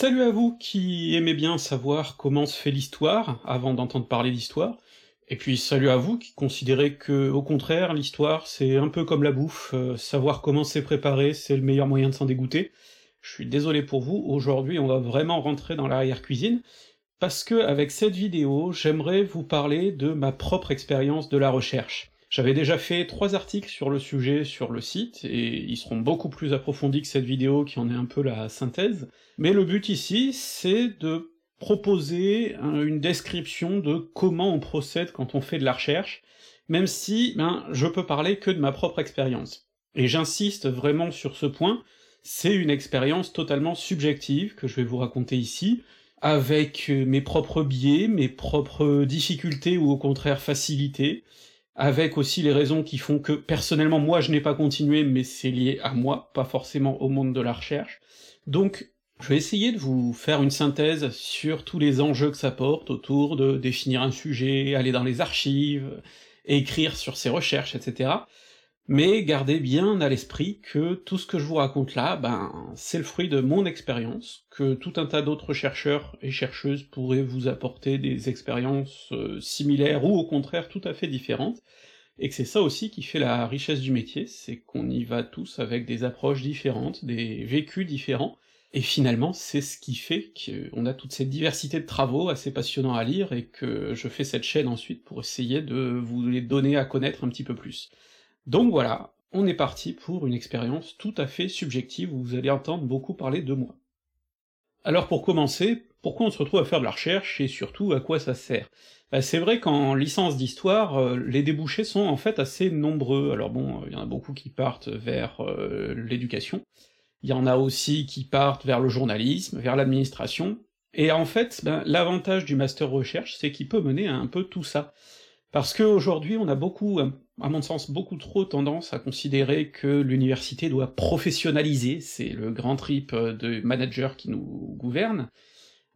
Salut à vous qui aimez bien savoir comment se fait l'histoire, avant d'entendre parler d'histoire, et puis salut à vous qui considérez que, au contraire, l'histoire c'est un peu comme la bouffe, euh, savoir comment c'est préparé, c'est le meilleur moyen de s'en dégoûter. Je suis désolé pour vous, aujourd'hui on va vraiment rentrer dans l'arrière-cuisine, parce que avec cette vidéo, j'aimerais vous parler de ma propre expérience de la recherche. J'avais déjà fait trois articles sur le sujet sur le site, et ils seront beaucoup plus approfondis que cette vidéo qui en est un peu la synthèse, mais le but ici, c'est de proposer une description de comment on procède quand on fait de la recherche, même si, ben, je peux parler que de ma propre expérience. Et j'insiste vraiment sur ce point, c'est une expérience totalement subjective que je vais vous raconter ici, avec mes propres biais, mes propres difficultés ou au contraire facilités, avec aussi les raisons qui font que personnellement moi je n'ai pas continué, mais c'est lié à moi, pas forcément au monde de la recherche. Donc je vais essayer de vous faire une synthèse sur tous les enjeux que ça porte autour de définir un sujet, aller dans les archives, écrire sur ses recherches, etc. Mais gardez bien à l'esprit que tout ce que je vous raconte là, ben, c'est le fruit de mon expérience, que tout un tas d'autres chercheurs et chercheuses pourraient vous apporter des expériences euh, similaires ou au contraire tout à fait différentes, et que c'est ça aussi qui fait la richesse du métier, c'est qu'on y va tous avec des approches différentes, des vécus différents, et finalement c'est ce qui fait qu'on a toute cette diversité de travaux assez passionnants à lire, et que je fais cette chaîne ensuite pour essayer de vous les donner à connaître un petit peu plus. Donc voilà, on est parti pour une expérience tout à fait subjective où vous allez entendre beaucoup parler de moi. Alors pour commencer, pourquoi on se retrouve à faire de la recherche et surtout à quoi ça sert? Bah, C'est vrai qu'en licence d'histoire, euh, les débouchés sont en fait assez nombreux. Alors bon, il y en a beaucoup qui partent vers euh, l'éducation, il y en a aussi qui partent vers le journalisme, vers l'administration, et en fait, ben, l'avantage du master recherche, c'est qu'il peut mener à un peu tout ça. Parce qu'aujourd'hui, on a beaucoup, à mon sens, beaucoup trop tendance à considérer que l'université doit professionnaliser, c'est le grand trip euh, de manager qui nous gouverne,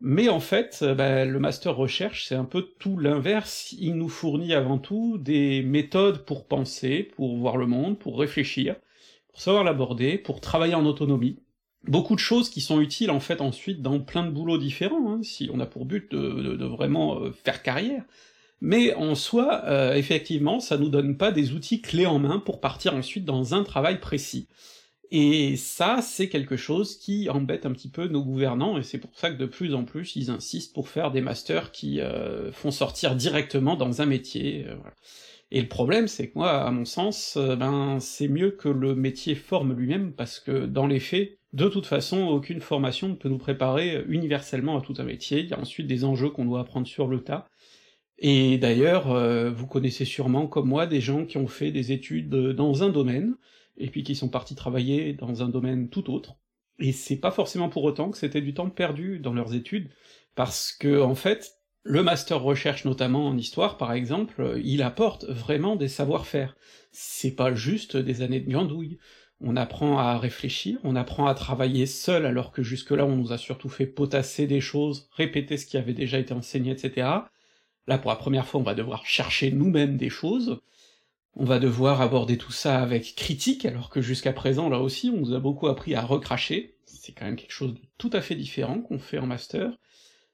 mais en fait, euh, bah, le master recherche, c'est un peu tout l'inverse, il nous fournit avant tout des méthodes pour penser, pour voir le monde, pour réfléchir, pour savoir l'aborder, pour travailler en autonomie, beaucoup de choses qui sont utiles en fait ensuite dans plein de boulots différents, hein, si on a pour but de, vraiment euh, faire carrière, mais en soi, euh, effectivement, ça nous donne pas des outils clés en main pour partir ensuite dans un travail précis. Et ça, c'est quelque chose qui embête un petit peu nos gouvernants, et c'est pour ça que de plus en plus ils insistent pour faire des masters qui euh, font sortir directement dans un métier. Euh, et le problème, c'est que moi, à mon sens, ben c'est mieux que le métier forme lui-même, parce que dans les faits, de toute façon, aucune formation ne peut nous préparer universellement à tout un métier, il y a ensuite des enjeux qu'on doit apprendre sur le tas, et d'ailleurs, euh, vous connaissez sûrement, comme moi, des gens qui ont fait des études euh, dans un domaine, et puis qui sont partis travailler dans un domaine tout autre, et c'est pas forcément pour autant que c'était du temps perdu dans leurs études, parce que, en fait, le master recherche notamment en histoire, par exemple, euh, il apporte vraiment des savoir-faire. C'est pas juste des années de gandouille. On apprend à réfléchir, on apprend à travailler seul alors que jusque-là on nous a surtout fait potasser des choses, répéter ce qui avait déjà été enseigné, etc. Là, pour la première fois, on va devoir chercher nous-mêmes des choses, on va devoir aborder tout ça avec critique, alors que jusqu'à présent, là aussi, on nous a beaucoup appris à recracher, c'est quand même quelque chose de tout à fait différent qu'on fait en master.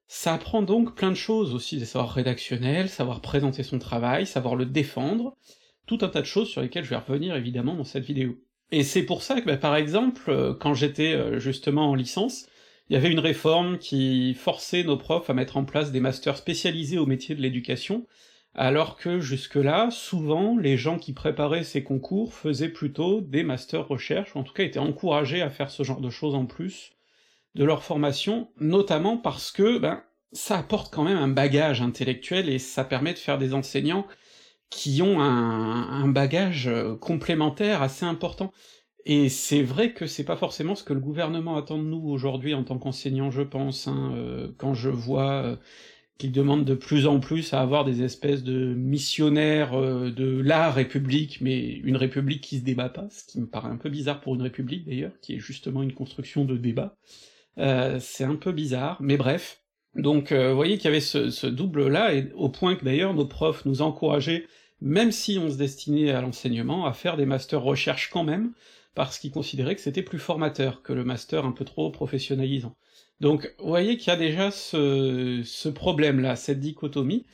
Ça apprend donc plein de choses aussi, des savoirs rédactionnels, savoir présenter son travail, savoir le défendre, tout un tas de choses sur lesquelles je vais revenir évidemment dans cette vidéo. Et c'est pour ça que, bah, par exemple, euh, quand j'étais euh, justement en licence, il y avait une réforme qui forçait nos profs à mettre en place des masters spécialisés au métier de l'éducation, alors que jusque-là, souvent, les gens qui préparaient ces concours faisaient plutôt des masters recherche, ou en tout cas étaient encouragés à faire ce genre de choses en plus de leur formation, notamment parce que, ben, ça apporte quand même un bagage intellectuel et ça permet de faire des enseignants qui ont un, bagage euh, complémentaire assez important. Et c'est vrai que c'est pas forcément ce que le gouvernement attend de nous aujourd'hui en tant qu'enseignants, je pense, hein, euh, quand je vois euh, qu'ils demandent de plus en plus à avoir des espèces de missionnaires euh, de la République, mais une République qui se débat pas, ce qui me paraît un peu bizarre pour une République d'ailleurs, qui est justement une construction de débat. c'est un peu bizarre, mais bref. Donc vous voyez qu'il y avait ce, ce double-là, et au point que d'ailleurs nos profs nous encourageaient, même si on se destinait à l'enseignement, à faire des masters recherche quand même, parce qu'ils considéraient que c'était plus formateur que le master un peu trop professionnalisant. Donc, vous voyez qu'il y a déjà ce, ce problème-là, cette dichotomie,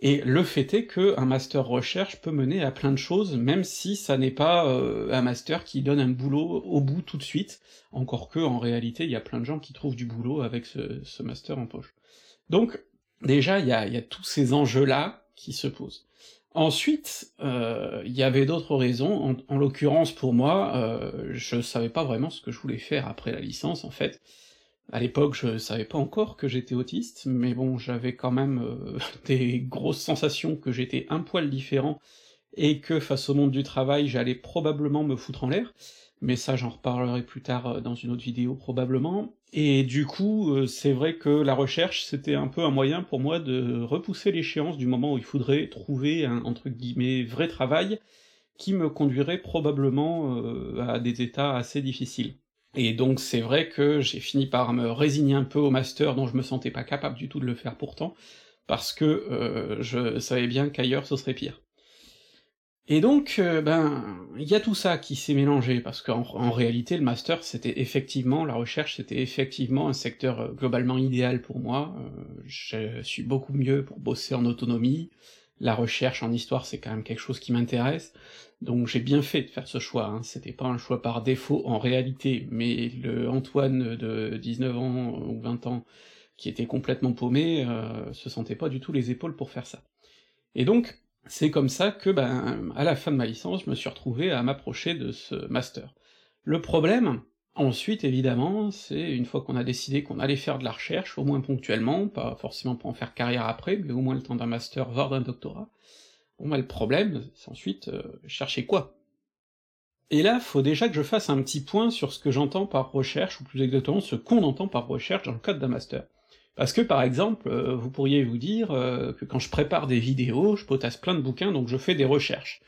et le fait est que un master recherche peut mener à plein de choses, même si ça n'est pas euh, un master qui donne un boulot au bout tout de suite, encore que, en réalité, il y a plein de gens qui trouvent du boulot avec ce, ce master en poche. Donc, déjà, il y a, y a tous ces enjeux-là qui se posent. Ensuite, euh, il y avait d'autres raisons, en, en l'occurrence pour moi, euh, je savais pas vraiment ce que je voulais faire après la licence, en fait, à l'époque, je savais pas encore que j'étais autiste, mais bon, j'avais quand même euh, des grosses sensations que j'étais un poil différent, et que face au monde du travail, j'allais probablement me foutre en l'air, mais ça j'en reparlerai plus tard dans une autre vidéo probablement, et du coup, euh, c'est vrai que la recherche, c'était un peu un moyen pour moi de repousser l'échéance du moment où il faudrait trouver un, entre guillemets, vrai travail, qui me conduirait probablement à des états assez difficiles. Et donc c'est vrai que j'ai fini par me résigner un peu au master dont je me sentais pas capable du tout de le faire pourtant, parce que euh, je savais bien qu'ailleurs ce serait pire. Et donc, euh, ben, il y a tout ça qui s'est mélangé, parce qu'en en réalité, le master, c'était effectivement, la recherche, c'était effectivement un secteur euh, globalement idéal pour moi, je suis beaucoup mieux pour bosser en autonomie, la recherche en histoire, c'est quand même quelque chose qui m'intéresse, donc j'ai bien fait de faire ce choix, hein. c'était pas un choix par défaut en réalité, mais le Antoine de 19 ans ou 20 ans, qui était complètement paumé, euh, se sentait pas du tout les épaules pour faire ça. Et donc, c'est comme ça que, ben, à la fin de ma licence, je me suis retrouvé à m'approcher de ce master. Le problème, ensuite, évidemment, c'est une fois qu'on a décidé qu'on allait faire de la recherche, au moins ponctuellement, pas forcément pour en faire carrière après, mais au moins le temps d'un master, voire d'un doctorat, Bon bah le problème, c'est ensuite euh, chercher quoi? Et là, faut déjà que je fasse un petit point sur ce que j'entends par recherche, ou plus exactement ce qu'on entend par recherche dans le cadre d'un master. Parce que par exemple, euh, vous pourriez vous dire euh, que quand je prépare des vidéos, je potasse plein de bouquins, donc je fais des recherches.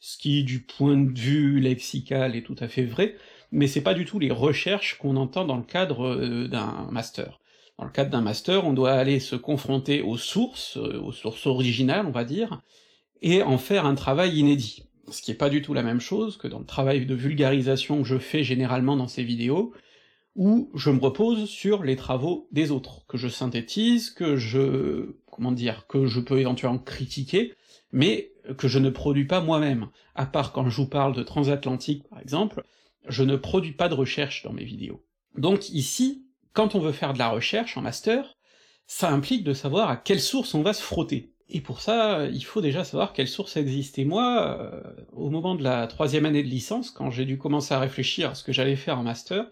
Ce qui, du point de vue lexical, est tout à fait vrai, mais c'est pas du tout les recherches qu'on entend dans le cadre d'un master. Dans le cadre d'un master, on doit aller se confronter aux sources, aux sources originales, on va dire, et en faire un travail inédit. Ce qui est pas du tout la même chose que dans le travail de vulgarisation que je fais généralement dans ces vidéos, où je me repose sur les travaux des autres, que je synthétise, que je... comment dire, que je peux éventuellement critiquer, mais que je ne produis pas moi-même. À part quand je vous parle de transatlantique, par exemple, je ne produis pas de recherche dans mes vidéos. Donc ici, quand on veut faire de la recherche en master, ça implique de savoir à quelle source on va se frotter. Et pour ça, il faut déjà savoir quelle source existe. Et moi, euh, au moment de la troisième année de licence, quand j'ai dû commencer à réfléchir à ce que j'allais faire en master,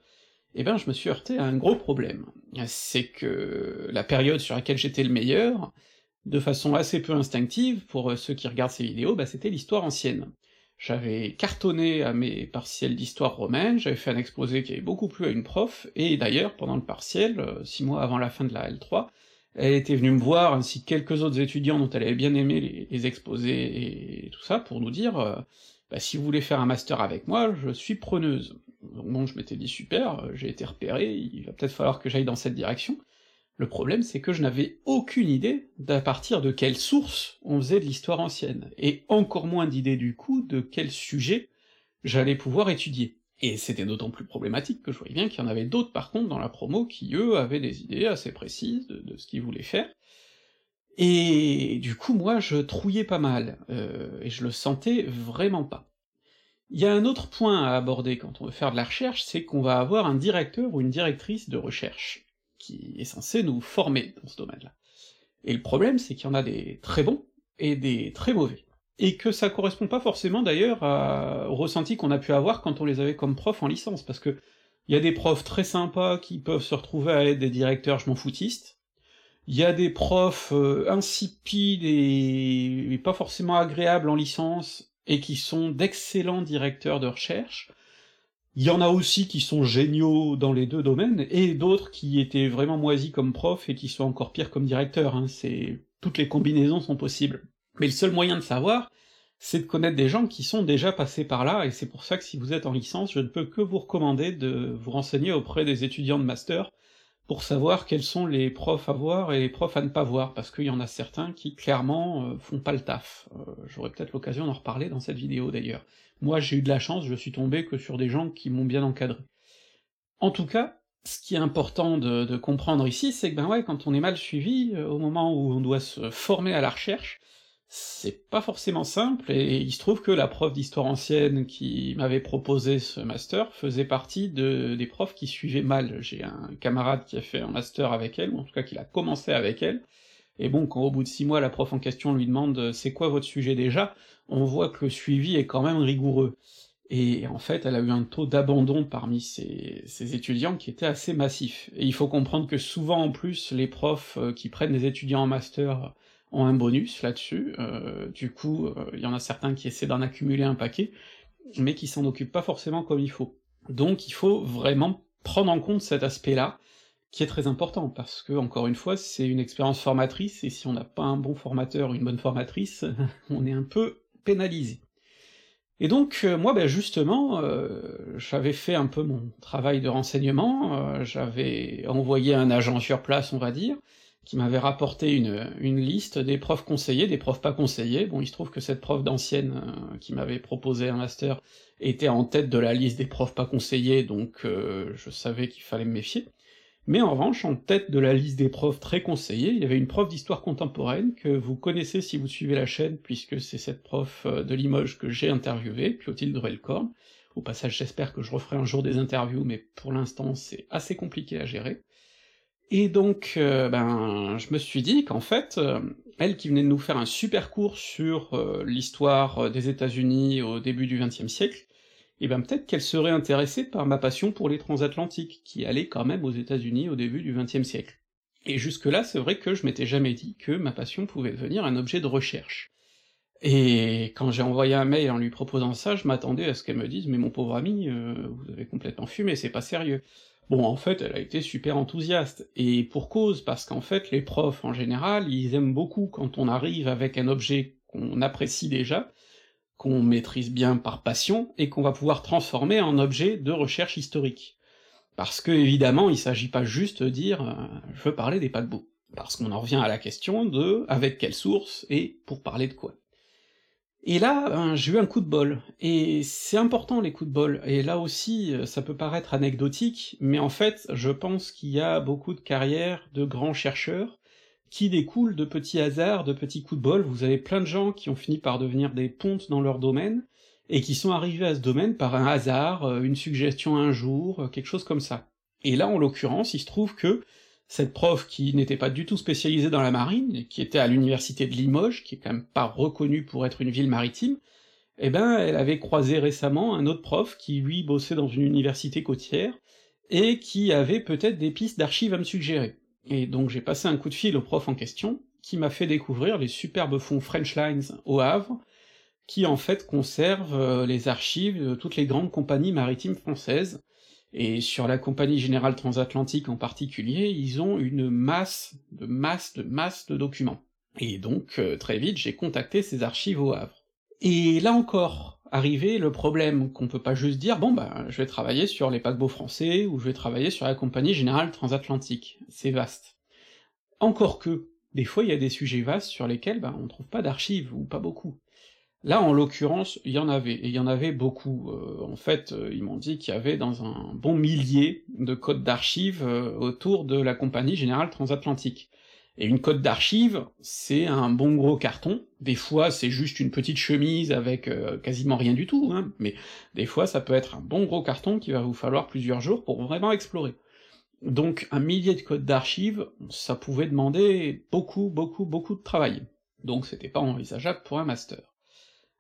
eh ben je me suis heurté à un gros problème. C'est que la période sur laquelle j'étais le meilleur, de façon assez peu instinctive, pour ceux qui regardent ces vidéos, bah c'était l'histoire ancienne. J'avais cartonné à mes partiels d'histoire romaine, j'avais fait un exposé qui avait beaucoup plu à une prof, et d'ailleurs, pendant le partiel, euh, six mois avant la fin de la L3, elle était venue me voir, ainsi que quelques autres étudiants dont elle avait bien aimé les, exposés et tout ça, pour nous dire euh, bah, si vous voulez faire un master avec moi, je suis preneuse. Donc bon, je m'étais dit super, euh, j'ai été repéré, il va peut-être falloir que j'aille dans cette direction. Le problème, c'est que je n'avais aucune idée d'à partir de quelle source on faisait de l'histoire ancienne, et encore moins d'idée du coup de quel sujet j'allais pouvoir étudier. Et c'était d'autant plus problématique que je voyais bien qu'il y en avait d'autres par contre dans la promo qui, eux, avaient des idées assez précises de, ce qu'ils voulaient faire. Et du coup, moi, je trouillais pas mal, euh, et je le sentais vraiment pas. Il y a un autre point à aborder quand on veut faire de la recherche, c'est qu'on va avoir un directeur ou une directrice de recherche, qui est censé nous former dans ce domaine-là. Et le problème, c'est qu'il y en a des très bons et des très mauvais. Et que ça correspond pas forcément d'ailleurs au ressenti qu'on a pu avoir quand on les avait comme profs en licence, parce que il y a des profs très sympas qui peuvent se retrouver à être des directeurs je m'en foutistes, il y a des profs euh, insipides et... pas forcément agréables en licence, et qui sont d'excellents directeurs de recherche, il y en a aussi qui sont géniaux dans les deux domaines, et d'autres qui étaient vraiment moisis comme profs et qui sont encore pires comme directeurs, hein, c'est... toutes les combinaisons sont possibles. Mais le seul moyen de savoir, c'est de connaître des gens qui sont déjà passés par là, et c'est pour ça que si vous êtes en licence, je ne peux que vous recommander de vous renseigner auprès des étudiants de master, pour savoir quels sont les profs à voir et les profs à ne pas voir, parce qu'il y en a certains qui, clairement, euh, font pas le taf. Euh, j'aurai peut-être l'occasion d'en reparler dans cette vidéo d'ailleurs. Moi j'ai eu de la chance, je suis tombé que sur des gens qui m'ont bien encadré. En tout cas, Ce qui est important de, comprendre ici, c'est que ben ouais, quand on est mal suivi, euh, au moment où on doit se former à la recherche, c'est pas forcément simple, et il se trouve que la prof d'histoire ancienne qui m'avait proposé ce master faisait partie de, des profs qui suivaient mal. J'ai un camarade qui a fait un master avec elle, ou en tout cas qui a commencé avec elle, et bon, quand au bout de six mois la prof en question lui demande c'est quoi votre sujet déjà, on voit que le suivi est quand même rigoureux. Et en fait, elle a eu un taux d'abandon parmi ses, ses, étudiants qui était assez massif. Et il faut comprendre que souvent en plus, les profs euh, qui prennent des étudiants en master ont un bonus là-dessus, euh, du coup, euh, il y en a certains qui essaient d'en accumuler un paquet, mais qui s'en occupent pas forcément comme il faut. Donc il faut vraiment prendre en compte cet aspect-là, qui est très important, parce que, encore une fois, c'est une expérience formatrice, et si on n'a pas un bon formateur ou une bonne formatrice, on est un peu pénalisé. Et donc, euh, moi, ben justement, j'avais fait un peu mon travail de renseignement, j'avais envoyé un agent sur place, on va dire, qui m'avait rapporté une, liste des profs conseillés, des profs pas conseillés. Bon, il se trouve que cette prof d'ancienne euh, qui m'avait proposé un master était en tête de la liste des profs pas conseillés, donc euh, je savais qu'il fallait me méfier. Mais en revanche, en tête de la liste des profs très conseillés, il y avait une prof d'histoire contemporaine que vous connaissez si vous suivez la chaîne, puisque c'est cette prof euh, de Limoges que j'ai interviewée, Clotilde Relcorn. Au passage, j'espère que je referai un jour des interviews, mais pour l'instant, c'est assez compliqué à gérer. Et donc, euh, ben, je me suis dit qu'en fait, euh, elle qui venait de nous faire un super cours sur euh, l'histoire des États-Unis au début du XXe siècle, et eh ben peut-être qu'elle serait intéressée par ma passion pour les transatlantiques, qui allaient quand même aux États-Unis au début du XXe siècle. Et jusque-là, c'est vrai que je m'étais jamais dit que ma passion pouvait devenir un objet de recherche. Et quand j'ai envoyé un mail en lui proposant ça, je m'attendais à ce qu'elle me dise « Mais mon pauvre ami, vous avez complètement fumé, c'est pas sérieux ». Bon, en fait, elle a été super enthousiaste, et pour cause, parce qu'en fait, les profs, en général, ils aiment beaucoup quand on arrive avec un objet qu'on apprécie déjà, qu'on maîtrise bien par passion, et qu'on va pouvoir transformer en objet de recherche historique. Parce que, évidemment, il s'agit pas juste de dire euh, je veux parler des paquebots », parce qu'on en revient à la question de avec quelle source, et pour parler de quoi. Et là, ben, j'ai eu un coup de bol, et c'est important les coups de bol, et là aussi, euh, ça peut paraître anecdotique, mais en fait, je pense qu'il y a beaucoup de carrières de grands chercheurs qui découlent de petits hasards, de petits coups de bol, vous avez plein de gens qui ont fini par devenir des pontes dans leur domaine, et qui sont arrivés à ce domaine par un hasard, euh, une suggestion un jour, euh, quelque chose comme ça. Et là, en l'occurrence, il se trouve que cette prof qui n'était pas du tout spécialisée dans la marine, qui était à l'université de Limoges, qui est quand même pas reconnue pour être une ville maritime, eh ben elle avait croisé récemment un autre prof qui lui bossait dans une université côtière, et qui avait peut-être des pistes d'archives à me suggérer. Et donc j'ai passé un coup de fil au prof en question, qui m'a fait découvrir les superbes fonds French Lines au Havre, qui en fait conservent euh, les archives de toutes les grandes compagnies maritimes françaises, et sur la Compagnie Générale Transatlantique en particulier, ils ont une masse, de masse, de masse de documents. Et donc, euh, très vite, j'ai contacté ces archives au Havre. Et là encore, arrivé le problème qu'on peut pas juste dire, bon bah, je vais travailler sur les paquebots français, ou je vais travailler sur la Compagnie Générale Transatlantique. C'est vaste. Encore que, des fois il y a des sujets vastes sur lesquels, bah, on trouve pas d'archives, ou pas beaucoup. Là, en l'occurrence, il y en avait, et il y en avait beaucoup. Euh, en fait, euh, ils m'ont dit qu'il y avait dans un bon millier de codes d'archives euh, autour de la Compagnie Générale Transatlantique. Et une code d'archives, c'est un bon gros carton, des fois c'est juste une petite chemise avec quasiment rien du tout, hein, mais des fois ça peut être un bon gros carton qui va vous falloir plusieurs jours pour vraiment explorer. Donc un millier de codes d'archives, ça pouvait demander beaucoup, beaucoup, beaucoup de travail. Donc c'était pas envisageable pour un master.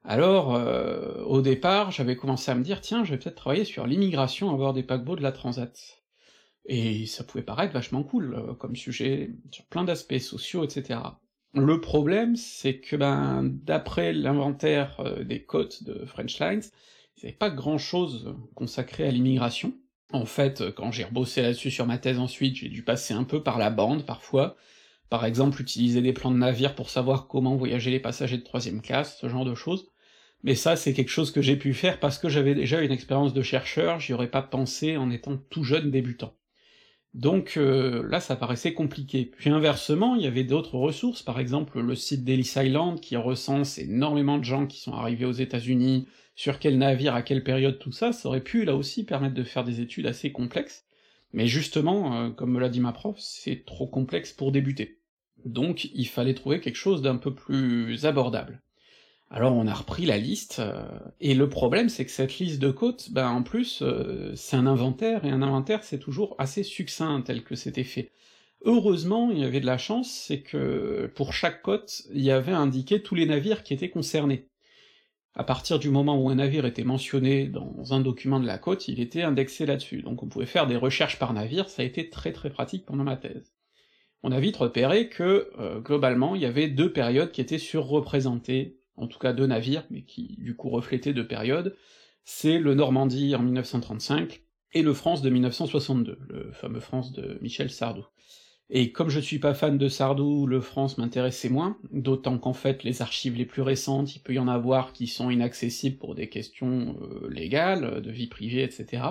Alors, euh, au départ, j'avais commencé à me dire, tiens, je vais peut-être travailler sur l'immigration à bord des paquebots de la Transat. Et ça pouvait paraître vachement cool, euh, comme sujet, sur plein d'aspects sociaux, etc. Le problème, c'est que, ben, d'après l'inventaire euh, des côtes de French Lines, il n'y avait pas grand-chose consacré à l'immigration. En fait, quand j'ai rebossé là-dessus sur ma thèse ensuite, j'ai dû passer un peu par la bande, parfois, par exemple utiliser des plans de navire pour savoir comment voyager les passagers de troisième classe, ce genre de choses, mais ça, c'est quelque chose que j'ai pu faire parce que j'avais déjà une expérience de chercheur, j'y aurais pas pensé en étant tout jeune débutant. Donc euh, là, ça paraissait compliqué. Puis inversement, il y avait d'autres ressources, par exemple le site d'Ellis Island, qui recense énormément de gens qui sont arrivés aux États-Unis, sur quel navire, à quelle période, tout ça, ça aurait pu là aussi permettre de faire des études assez complexes, Mais justement, euh, comme me l'a dit ma prof, c'est trop complexe pour débuter. Donc il fallait trouver quelque chose d'un peu plus abordable. Alors on a repris la liste, euh, et le problème c'est que cette liste de côtes, ben en plus, euh, c'est un inventaire, et un inventaire c'est toujours assez succinct tel que c'était fait. Heureusement, il y avait de la chance, c'est que pour chaque côte, il y avait indiqué tous les navires qui étaient concernés. À partir du moment où un navire était mentionné dans un document de la côte, il était indexé là-dessus, donc on pouvait faire des recherches par navire, ça a été très très pratique pendant ma thèse. On a vite repéré que, euh, globalement, il y avait deux périodes qui étaient surreprésentées en tout cas deux navires, mais qui du coup reflétaient deux périodes, c'est le Normandie en 1935 et le France de 1962, le fameux France de Michel Sardou. Et comme je suis pas fan de Sardou, le France m'intéressait moins, d'autant qu'en fait les archives les plus récentes, il peut y en avoir qui sont inaccessibles pour des questions euh, légales, de vie privée, etc.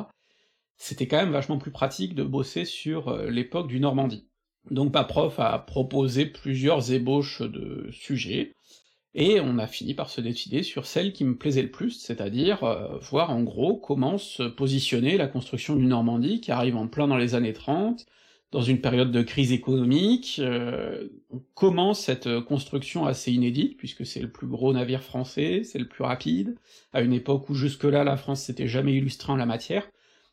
C'était quand même vachement plus pratique de bosser sur euh, l'époque du Normandie. Donc ma prof a proposé plusieurs ébauches de sujets, et on a fini par se décider sur celle qui me plaisait le plus, c'est-à-dire euh, voir en gros comment se positionner la construction du Normandie, qui arrive en plein dans les années 30, dans une période de crise économique, euh, comment cette construction assez inédite, puisque c'est le plus gros navire français, c'est le plus rapide, à une époque où jusque-là la France s'était jamais illustrée en la matière,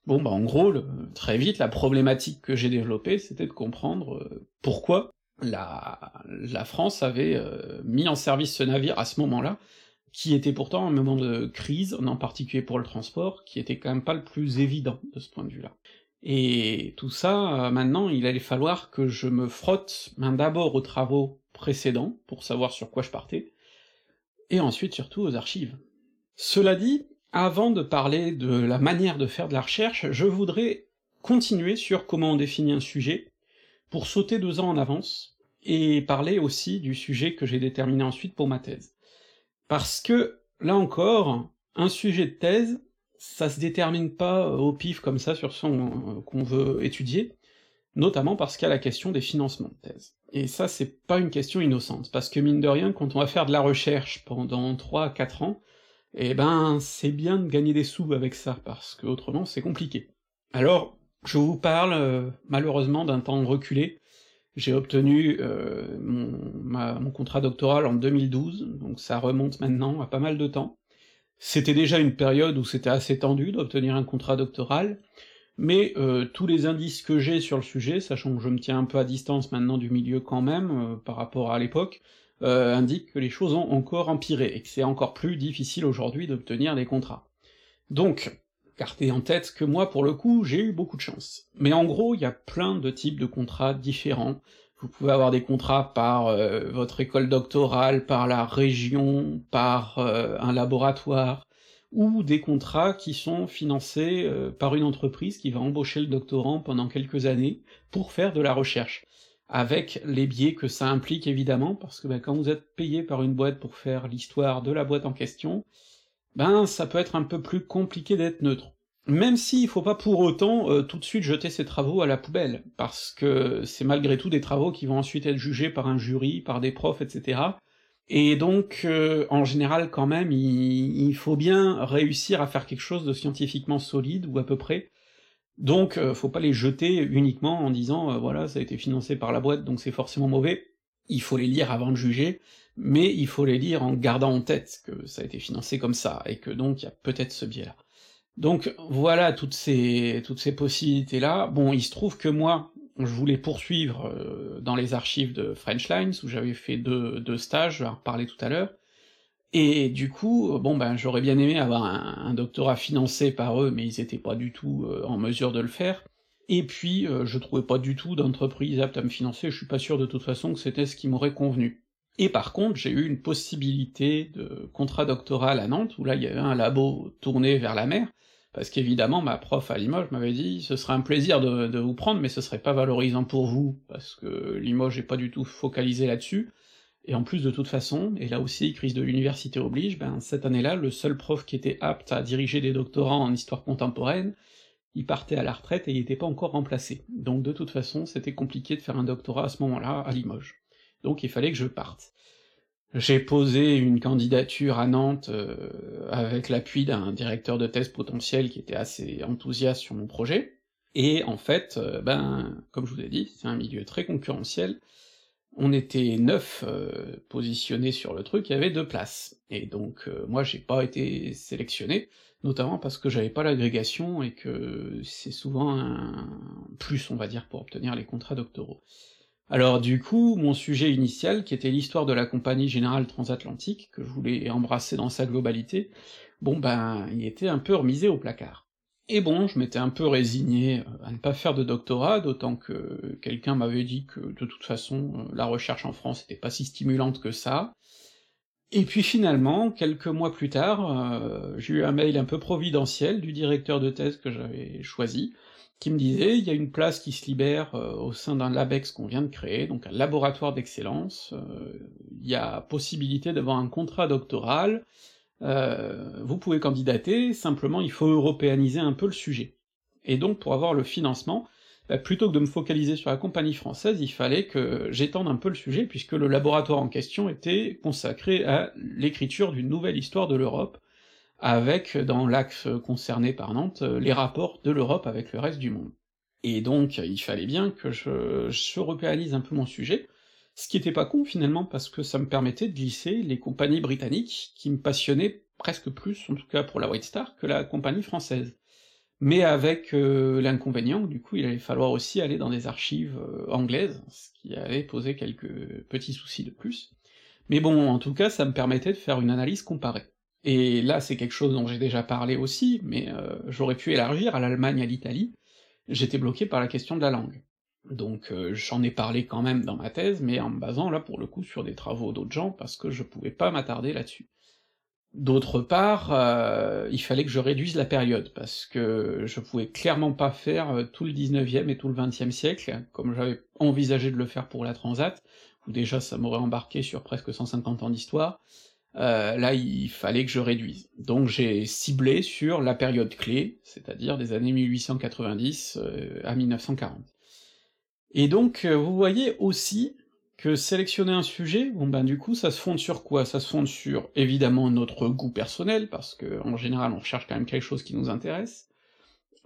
bon bah en gros, très vite, la problématique que j'ai développée, c'était de comprendre euh, pourquoi la, France avait euh, mis en service ce navire à ce moment-là, qui était pourtant un moment de crise, en particulier pour le transport, qui était quand même pas le plus évident de ce point de vue-là. Et tout ça, euh, maintenant, il allait falloir que je me frotte, d'abord aux travaux précédents, pour savoir sur quoi je partais, et ensuite surtout aux archives. Cela dit, avant de parler de la manière de faire de la recherche, je voudrais continuer sur comment on définit un sujet, pour sauter deux ans en avance, et parler aussi du sujet que j'ai déterminé ensuite pour ma thèse. Parce que, là encore, un sujet de thèse, ça se détermine pas au pif comme ça sur son euh, qu'on veut étudier, notamment parce qu'il y a la question des financements de thèse. Et ça, c'est pas une question innocente, parce que mine de rien, quand on va faire de la recherche pendant 3 à 4 ans, eh ben, c'est bien de gagner des sous avec ça, parce que autrement c'est compliqué. Alors, je vous parle, euh, malheureusement, d'un temps reculé, j'ai obtenu euh, mon, contrat doctoral en 2012, donc ça remonte maintenant à pas mal de temps. C'était déjà une période où c'était assez tendu d'obtenir un contrat doctoral, mais euh, tous les indices que j'ai sur le sujet, sachant que je me tiens un peu à distance maintenant du milieu quand même, euh, par rapport à l'époque, indiquent que les choses ont encore empiré, et que c'est encore plus difficile aujourd'hui d'obtenir des contrats. Donc, Gardez en tête que moi, pour le coup, j'ai eu beaucoup de chance. Mais en gros, il y a plein de types de contrats différents. Vous pouvez avoir des contrats par euh, votre école doctorale, par la région, par euh, un laboratoire, ou des contrats qui sont financés euh, par une entreprise qui va embaucher le doctorant pendant quelques années pour faire de la recherche, avec les biais que ça implique évidemment, parce que ben, quand vous êtes payé par une boîte pour faire l'histoire de la boîte en question, ben ça peut être un peu plus compliqué d'être neutre. Même s'il faut pas pour autant euh, tout de suite jeter ces travaux à la poubelle, parce que c'est malgré tout des travaux qui vont ensuite être jugés par un jury, par des profs, etc. Et donc, euh, en général, quand même, il, faut bien réussir à faire quelque chose de scientifiquement solide, ou à peu près. Donc, euh, faut pas les jeter uniquement en disant, voilà, ça a été financé par la boîte, donc c'est forcément mauvais. Il faut les lire avant de juger, mais il faut les lire en gardant en tête que ça a été financé comme ça, et que donc il y a peut-être ce biais-là. Donc voilà toutes ces, toutes ces possibilités-là. Bon, il se trouve que moi, je voulais poursuivre euh, dans les archives de French Lines, où j'avais fait deux, deux stages, je vais en reparler tout à l'heure, et du coup, bon ben j'aurais bien aimé avoir un, doctorat financé par eux, mais ils étaient pas du tout euh, en mesure de le faire, et puis euh, je trouvais pas du tout d'entreprise apte à me financer, je suis pas sûr de toute façon que c'était ce qui m'aurait convenu. Et par contre, j'ai eu une possibilité de contrat doctoral à Nantes, où là il y avait un labo tourné vers la mer, parce qu'évidemment ma prof à Limoges m'avait dit ce serait un plaisir de, vous prendre, mais ce serait pas valorisant pour vous, parce que Limoges est pas du tout focalisé là-dessus, et en plus de toute façon, et là aussi crise de l'université oblige, ben cette année-là, le seul prof qui était apte à diriger des doctorants en histoire contemporaine, il partait à la retraite et il était pas encore remplacé. Donc de toute façon, c'était compliqué de faire un doctorat à ce moment-là à Limoges donc il fallait que je parte. J'ai posé une candidature à Nantes euh, avec l'appui d'un directeur de thèse potentiel qui était assez enthousiaste sur mon projet, Et en fait, euh, ben, comme je vous ai dit, c'est un milieu très concurrentiel, on était neuf euh, positionnés sur le truc, il y avait deux places. Et donc euh, moi j'ai pas été sélectionné, notamment parce que j'avais pas l'agrégation et que c'est souvent un plus, on va dire, pour obtenir les contrats doctoraux. Alors du coup, mon sujet initial, qui était l'histoire de la compagnie générale transatlantique, que je voulais embrasser dans sa globalité, bon ben, il était un peu remisé au placard. Et bon, je m'étais un peu résigné euh, à ne pas faire de doctorat, d'autant que quelqu'un m'avait dit que de toute façon, euh, la recherche en France était pas si stimulante que ça. Et puis finalement, quelques mois plus tard, euh, j'ai eu un mail un peu providentiel du directeur de thèse que j'avais choisi, qui me disait il y a une place qui se libère au sein d'un LABEX qu'on vient de créer, donc un laboratoire d'excellence, il y a possibilité d'avoir un contrat doctoral, euh, vous pouvez candidater, simplement il faut européaniser un peu le sujet. Et donc pour avoir le financement, bah, plutôt que de me focaliser sur la compagnie française, il fallait que j'étende un peu le sujet, puisque le laboratoire en question était consacré à l'écriture d'une nouvelle histoire de l'Europe, avec, dans l'axe concerné par Nantes, les rapports de l'Europe avec le reste du monde. Et donc, il fallait bien que je, je européanise un peu mon sujet, ce qui était pas con finalement, parce que ça me permettait de glisser les compagnies britanniques, qui me passionnaient presque plus, en tout cas pour la White Star, que la compagnie française. Mais avec euh, l'inconvénient, du coup, il allait falloir aussi aller dans des archives euh, anglaises, ce qui allait poser quelques petits soucis de plus. Mais bon, en tout cas, ça me permettait de faire une analyse comparée. Et là, c'est quelque chose dont j'ai déjà parlé aussi, mais euh, j'aurais pu élargir à l'Allemagne, à l'Italie, j'étais bloqué par la question de la langue. Donc euh, j'en ai parlé quand même dans ma thèse, mais en me basant là pour le coup sur des travaux d'autres gens, parce que je pouvais pas m'attarder là-dessus. D'autre part, euh, il fallait que je réduise la période, parce que je pouvais clairement pas faire tout le 19e et tout le 20e siècle, comme j'avais envisagé de le faire pour la Transat, où déjà ça m'aurait embarqué sur presque 150 ans d'histoire, là il fallait que je réduise. Donc j'ai ciblé sur la période clé, c'est-à-dire des années 1890 à 1940. Et donc, euh, vous voyez aussi que sélectionner un sujet, bon ben du coup, ça se fonde sur quoi? Ça se fonde sur, évidemment, notre goût personnel, parce que en général, on cherche quand même quelque chose qui nous intéresse.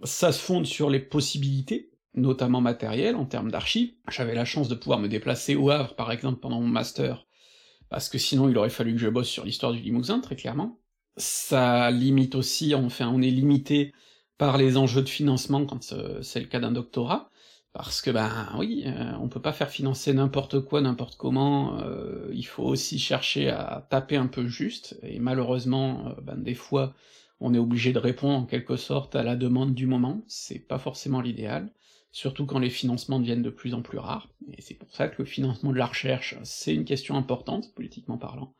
Ça se fonde sur les possibilités, notamment matérielles, en termes d'archives. J'avais la chance de pouvoir me déplacer au Havre, par exemple, pendant mon master, parce que sinon il aurait fallu que je bosse sur l'histoire du Limousin, très clairement. Ça limite aussi, enfin, on est limité par les enjeux de financement quand euh, c'est le cas d'un doctorat, parce que ben oui, euh, on peut pas faire financer n'importe quoi, n'importe comment, euh, il faut aussi chercher à taper un peu juste, et malheureusement, ben des fois, on est obligé de répondre en quelque sorte à la demande du moment, c'est pas forcément l'idéal, surtout quand les financements deviennent de plus en plus rares, et c'est pour ça que le financement de la recherche, c'est une question importante, politiquement parlant.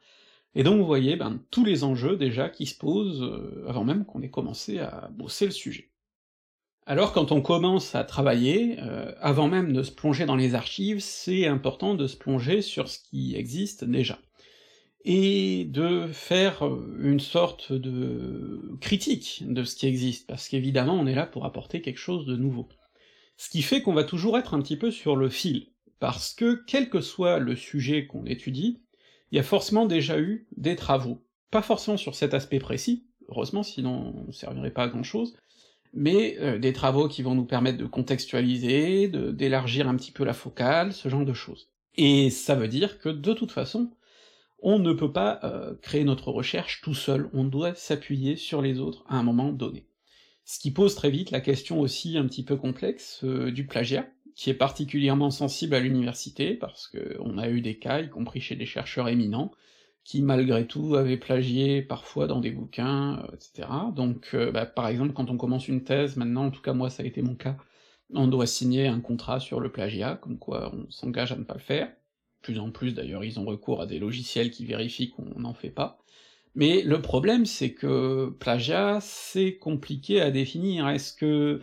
Et donc vous voyez, ben, tous les enjeux déjà qui se posent avant même qu'on ait commencé à bosser le sujet. Alors quand on commence à travailler, euh, avant même de se plonger dans les archives, c'est important de se plonger sur ce qui existe déjà, et de faire euh, une sorte de critique de ce qui existe, parce qu'évidemment on est là pour apporter quelque chose de nouveau. Ce qui fait qu'on va toujours être un petit peu sur le fil, parce que quel que soit le sujet qu'on étudie, il y a forcément déjà eu des travaux. Pas forcément sur cet aspect précis, heureusement, sinon on servirait pas à grand chose, mais euh, des travaux qui vont nous permettre de contextualiser, d'élargir un petit peu la focale, ce genre de choses. Et ça veut dire que de toute façon, on ne peut pas euh, créer notre recherche tout seul, on doit s'appuyer sur les autres à un moment donné. Ce qui pose très vite la question aussi un petit peu complexe euh, du plagiat, qui est particulièrement sensible à l'université, parce que on a eu des cas, y compris chez des chercheurs éminents, qui malgré tout avait plagié parfois dans des bouquins, euh, etc. Donc euh, bah, par exemple quand on commence une thèse, maintenant en tout cas moi ça a été mon cas, on doit signer un contrat sur le plagiat, comme quoi on s'engage à ne pas le faire. Plus en plus d'ailleurs ils ont recours à des logiciels qui vérifient qu'on n'en fait pas. Mais le problème c'est que plagiat c'est compliqué à définir, est-ce que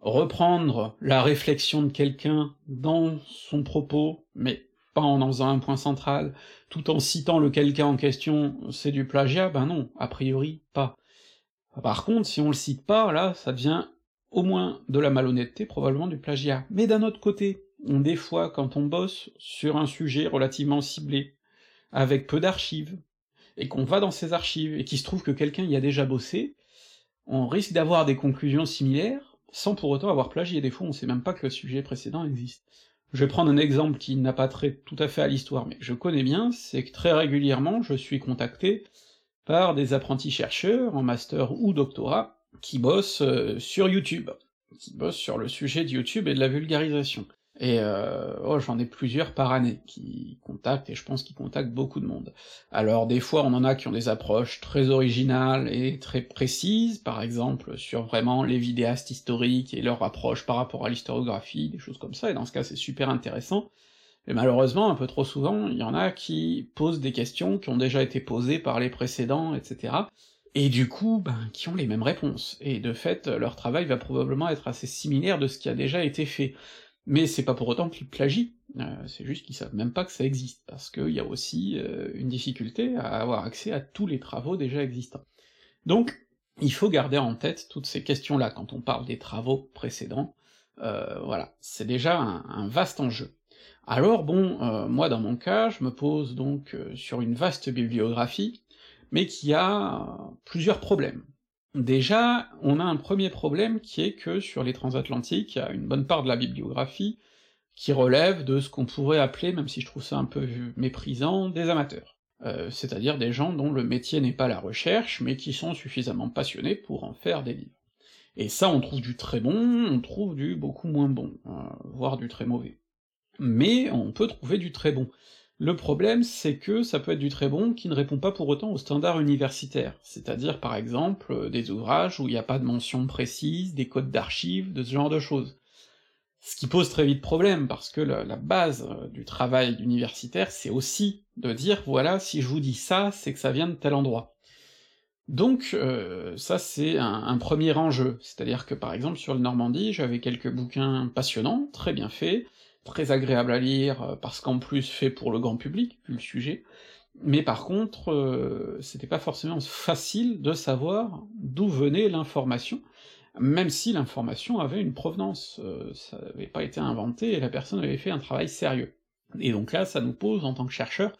reprendre la réflexion de quelqu'un dans son propos, mais pas en en faisant un point central, tout en citant le quelqu'un en question, c'est du plagiat, ben non, a priori pas. Par contre, si on le cite pas, là, ça devient au moins de la malhonnêteté, probablement du plagiat. Mais d'un autre côté, on, des fois, quand on bosse sur un sujet relativement ciblé, avec peu d'archives, et qu'on va dans ces archives, et qu'il se trouve que quelqu'un y a déjà bossé, on risque d'avoir des conclusions similaires, sans pour autant avoir plagié, des fois on sait même pas que le sujet précédent existe. Je vais prendre un exemple qui n'a pas trait tout à fait à l'histoire, mais que je connais bien, c'est que très régulièrement je suis contacté par des apprentis chercheurs, en master ou doctorat, qui bossent euh, sur YouTube, qui bossent sur le sujet de YouTube et de la vulgarisation. Et euh, oh, j'en ai plusieurs par année qui contactent, et je pense qu'ils contactent beaucoup de monde. Alors des fois on en a qui ont des approches très originales et très précises, par exemple sur vraiment les vidéastes historiques et leur approche par rapport à l'historiographie, des choses comme ça, et dans ce cas c'est super intéressant. Mais malheureusement, un peu trop souvent, il y en a qui posent des questions qui ont déjà été posées par les précédents, etc., et du coup, ben, qui ont les mêmes réponses, et de fait, leur travail va probablement être assez similaire de ce qui a déjà été fait. Mais c'est pas pour autant qu'ils plagient, euh, c'est juste qu'ils savent même pas que ça existe, parce qu'il y a aussi euh, une difficulté à avoir accès à tous les travaux déjà existants. Donc, il faut garder en tête toutes ces questions-là quand on parle des travaux précédents, euh, voilà, c'est déjà un, vaste enjeu. Alors bon, moi dans mon cas, je me pose donc sur une vaste bibliographie, mais qui a plusieurs problèmes. Déjà, on a un premier problème qui est que sur les transatlantiques, il y a une bonne part de la bibliographie qui relève de ce qu'on pourrait appeler, même si je trouve ça un peu méprisant, des amateurs. Euh, c'est-à-dire des gens dont le métier n'est pas la recherche, mais qui sont suffisamment passionnés pour en faire des livres. Et ça, on trouve du très bon, on trouve du beaucoup moins bon, euh, voire du très mauvais. Mais on peut trouver du très bon. Le problème, c'est que ça peut être du très bon qui ne répond pas pour autant aux standards universitaires, c'est-à-dire par exemple euh, des ouvrages où il n'y a pas de mention précise, des codes d'archives, de ce genre de choses. Ce qui pose très vite problème, parce que la, base euh, du travail universitaire, c'est aussi de dire voilà, si je vous dis ça, c'est que ça vient de tel endroit. Donc euh, ça c'est un, un, premier enjeu, c'est-à-dire que par exemple sur le Normandie, j'avais quelques bouquins passionnants, très bien faits, très agréable à lire, euh, parce qu'en plus fait pour le grand public, vu le sujet, mais par contre, euh, c'était pas forcément facile de savoir d'où venait l'information, même si l'information avait une provenance, euh, ça n'avait pas été inventé et la personne avait fait un travail sérieux. Et donc là, ça nous pose, en tant que chercheur,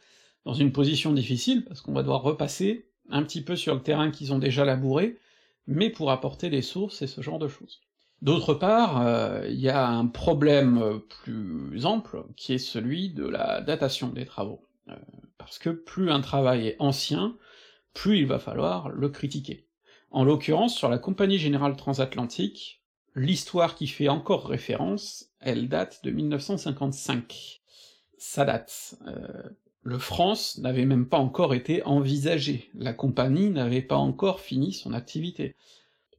dans une position difficile, parce qu'on va devoir repasser un petit peu sur le terrain qu'ils ont déjà labouré, mais pour apporter des sources et ce genre de choses. D'autre part, euh, il y a un problème euh, plus ample, qui est celui de la datation des travaux. Euh, parce que plus un travail est ancien, plus il va falloir le critiquer. En l'occurrence, sur la Compagnie Générale Transatlantique, l'histoire qui fait encore référence, elle date de 1955. Ça date. le France n'avait même pas encore été envisagé, la compagnie n'avait pas encore fini son activité.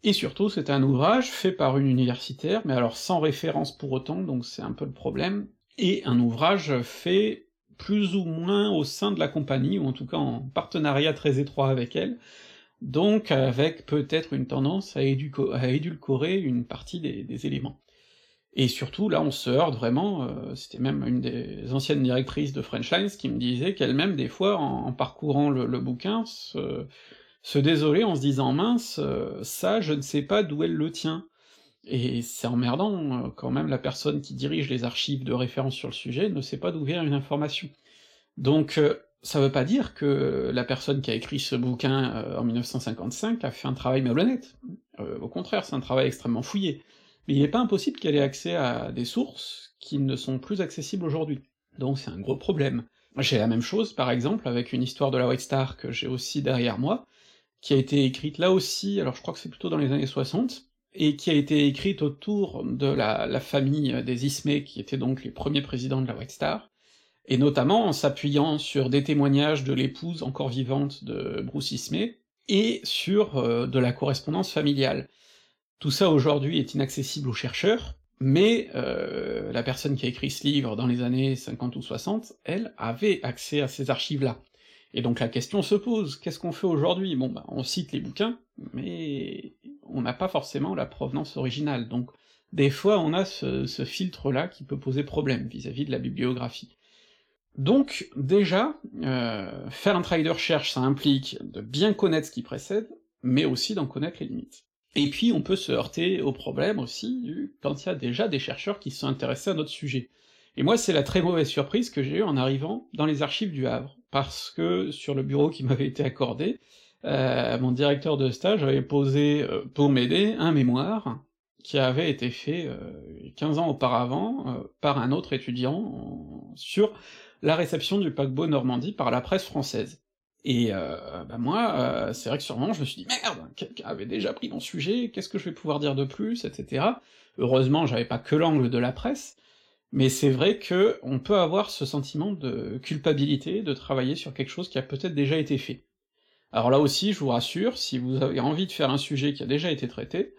Et surtout, c'est un ouvrage fait par une universitaire, mais alors sans référence pour autant, donc c'est un peu le problème, et un ouvrage fait plus ou moins au sein de la compagnie, ou en tout cas en partenariat très étroit avec elle, donc avec peut-être une tendance à, édulcorer une partie des, éléments. Et surtout, là, on se heurte vraiment, euh, c'était même une des anciennes directrices de French Lines qui me disait qu'elle-même, des fois, en, parcourant le, le bouquin, se, se désoler en se disant mince, euh, ça je ne sais pas d'où elle le tient. Et c'est emmerdant, euh, quand même la personne qui dirige les archives de référence sur le sujet ne sait pas d'où vient une information. Donc euh, ça veut pas dire que la personne qui a écrit ce bouquin en 1955 a fait un travail malhonnête. au contraire, c'est un travail extrêmement fouillé. Mais il n'est pas impossible qu'elle ait accès à des sources qui ne sont plus accessibles aujourd'hui. Donc c'est un gros problème. J'ai la même chose, par exemple, avec une histoire de la White Star que j'ai aussi derrière moi, qui a été écrite là aussi, alors je crois que c'est plutôt dans les années 60, et qui a été écrite autour de la, famille des Ismay, qui étaient donc les premiers présidents de la White Star, et notamment en s'appuyant sur des témoignages de l'épouse encore vivante de Bruce Ismay, et sur euh, de la correspondance familiale. Tout ça aujourd'hui est inaccessible aux chercheurs, mais euh, la personne qui a écrit ce livre dans les années 50 ou 60, elle avait accès à ces archives-là. Et donc la question se pose, qu'est-ce qu'on fait aujourd'hui? Bon, bah, on cite les bouquins, mais on n'a pas forcément la provenance originale, donc des fois on a ce, filtre-là qui peut poser problème vis-à-vis de la bibliographie. Donc, déjà, euh, faire un travail de recherche, ça implique de bien connaître ce qui précède, mais aussi d'en connaître les limites. Et puis on peut se heurter au problème aussi quand il y a déjà des chercheurs qui sont intéressés à notre sujet. Et moi, c'est la très mauvaise surprise que j'ai eue en arrivant dans les archives du Havre parce que sur le bureau qui m'avait été accordé, euh, mon directeur de stage avait posé, euh, pour m'aider, un mémoire, qui avait été fait euh, 15 ans auparavant euh, par un autre étudiant sur la réception du paquebot Normandie par la presse française. Et euh, bah moi, c'est vrai que sûrement je me suis dit merde, quelqu'un avait déjà pris mon sujet, qu'est-ce que je vais pouvoir dire de plus, etc. Heureusement, j'avais pas que l'angle de la presse, mais c'est vrai que on peut avoir ce sentiment de culpabilité de travailler sur quelque chose qui a peut-être déjà été fait. Alors là aussi, je vous rassure, si vous avez envie de faire un sujet qui a déjà été traité,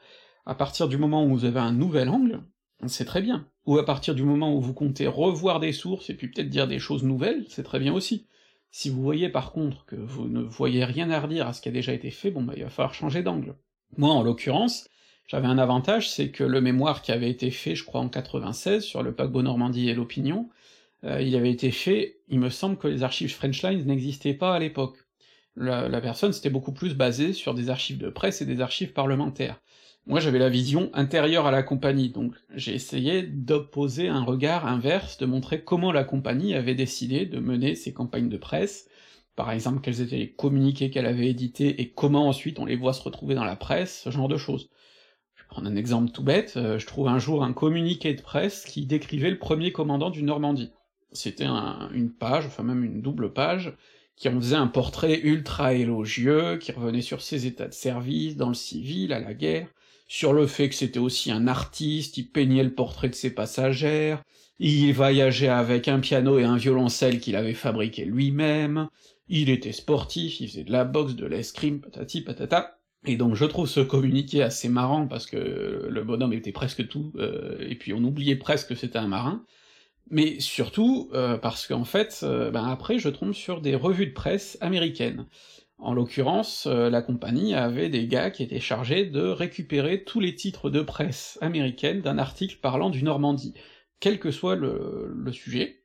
à partir du moment où vous avez un nouvel angle, c'est très bien. Ou à partir du moment où vous comptez revoir des sources et puis peut-être dire des choses nouvelles, c'est très bien aussi. Si vous voyez par contre que vous ne voyez rien à redire à ce qui a déjà été fait, bon bah il va falloir changer d'angle. Moi en l'occurrence, j'avais un avantage, c'est que le mémoire qui avait été fait, je crois en 96, sur le paquebot Normandie et l'opinion, euh, il avait été fait, il me semble que les archives Frenchlines n'existaient pas à l'époque. La, la personne s'était beaucoup plus basée sur des archives de presse et des archives parlementaires. Moi j'avais la vision intérieure à la compagnie, donc j'ai essayé d'opposer un regard inverse, de montrer comment la compagnie avait décidé de mener ses campagnes de presse, par exemple quels étaient les communiqués qu'elle avait édités et comment ensuite on les voit se retrouver dans la presse, ce genre de choses. Prendre un exemple tout bête, euh, je trouve un jour un communiqué de presse qui décrivait le premier commandant du Normandie. C'était un, une page, enfin même une double page, qui en faisait un portrait ultra élogieux, qui revenait sur ses états de service, dans le civil, à la guerre, sur le fait que c'était aussi un artiste, il peignait le portrait de ses passagères, il voyageait avec un piano et un violoncelle qu'il avait fabriqué lui-même, il était sportif, il faisait de la boxe, de l'escrime, patati patata, et donc je trouve ce communiqué assez marrant parce que le bonhomme était presque tout, euh, et puis on oubliait presque que c'était un marin, mais surtout euh, parce qu'en fait, euh, ben après je tombe sur des revues de presse américaines. En l'occurrence, la compagnie avait des gars qui étaient chargés de récupérer tous les titres de presse américaine d'un article parlant du Normandie, quel que soit le sujet,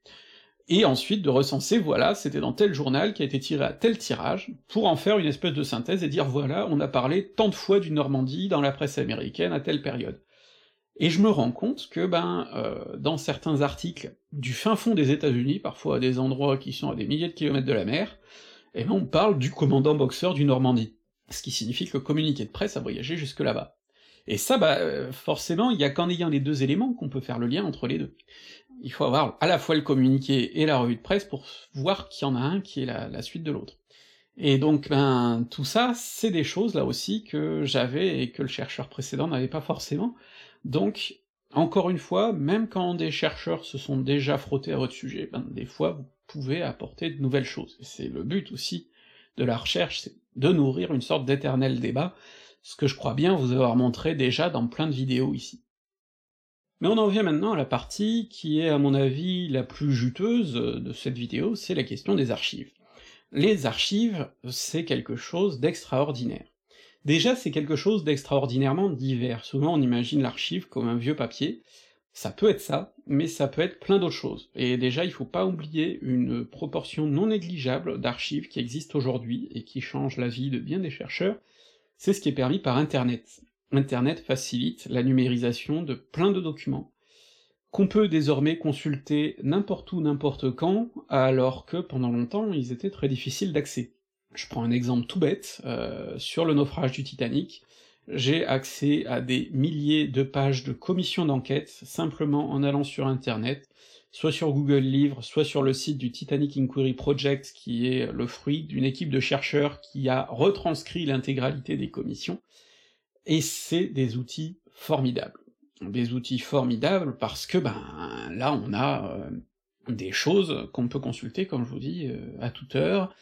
et ensuite de recenser, voilà, c'était dans tel journal qui a été tiré à tel tirage, pour en faire une espèce de synthèse et dire voilà, on a parlé tant de fois du Normandie dans la presse américaine à telle période. Et je me rends compte que, ben, euh, dans certains articles du fin fond des États-Unis, parfois à des endroits qui sont à des milliers de kilomètres de la mer, et ben on parle du commandant boxeur du Normandie, ce qui signifie que le communiqué de presse a voyagé jusque là-bas. Et ça, bah, euh, forcément, il y a qu'en ayant les deux éléments qu'on peut faire le lien entre les deux. Il faut avoir à la fois le communiqué et la revue de presse pour voir qu'il y en a un qui est la, suite de l'autre. Et donc, ben, tout ça, c'est des choses, là aussi, que j'avais et que le chercheur précédent n'avait pas forcément. Donc, encore une fois, même quand des chercheurs se sont déjà frottés à votre sujet, ben, des fois, vous pouvez apporter de nouvelles choses. Et c'est le but aussi de la recherche, c'est de nourrir une sorte d'éternel débat, ce que je crois bien vous avoir montré déjà dans plein de vidéos ici. Mais on en vient maintenant à la partie qui est à mon avis la plus juteuse de cette vidéo, c'est la question des archives. Les archives, c'est quelque chose d'extraordinaire. Déjà, c'est quelque chose d'extraordinairement divers. Souvent, on imagine l'archive comme un vieux papier, ça peut être ça, mais ça peut être plein d'autres choses. Et déjà, il faut pas oublier une proportion non négligeable d'archives qui existent aujourd'hui et qui changent la vie de bien des chercheurs, c'est ce qui est permis par Internet. Internet facilite la numérisation de plein de documents, qu'on peut désormais consulter n'importe où, n'importe quand, alors que pendant longtemps ils étaient très difficiles d'accès. Je prends un exemple tout bête, euh, sur le naufrage du Titanic, j'ai accès à des milliers de pages de commissions d'enquête simplement en allant sur internet, soit sur Google Livres, soit sur le site du Titanic Inquiry Project, qui est le fruit d'une équipe de chercheurs qui a retranscrit l'intégralité des commissions, et c'est des outils formidables. Des outils formidables parce que, ben, là on a euh, des choses qu'on peut consulter, comme je vous dis, euh, à toute heure,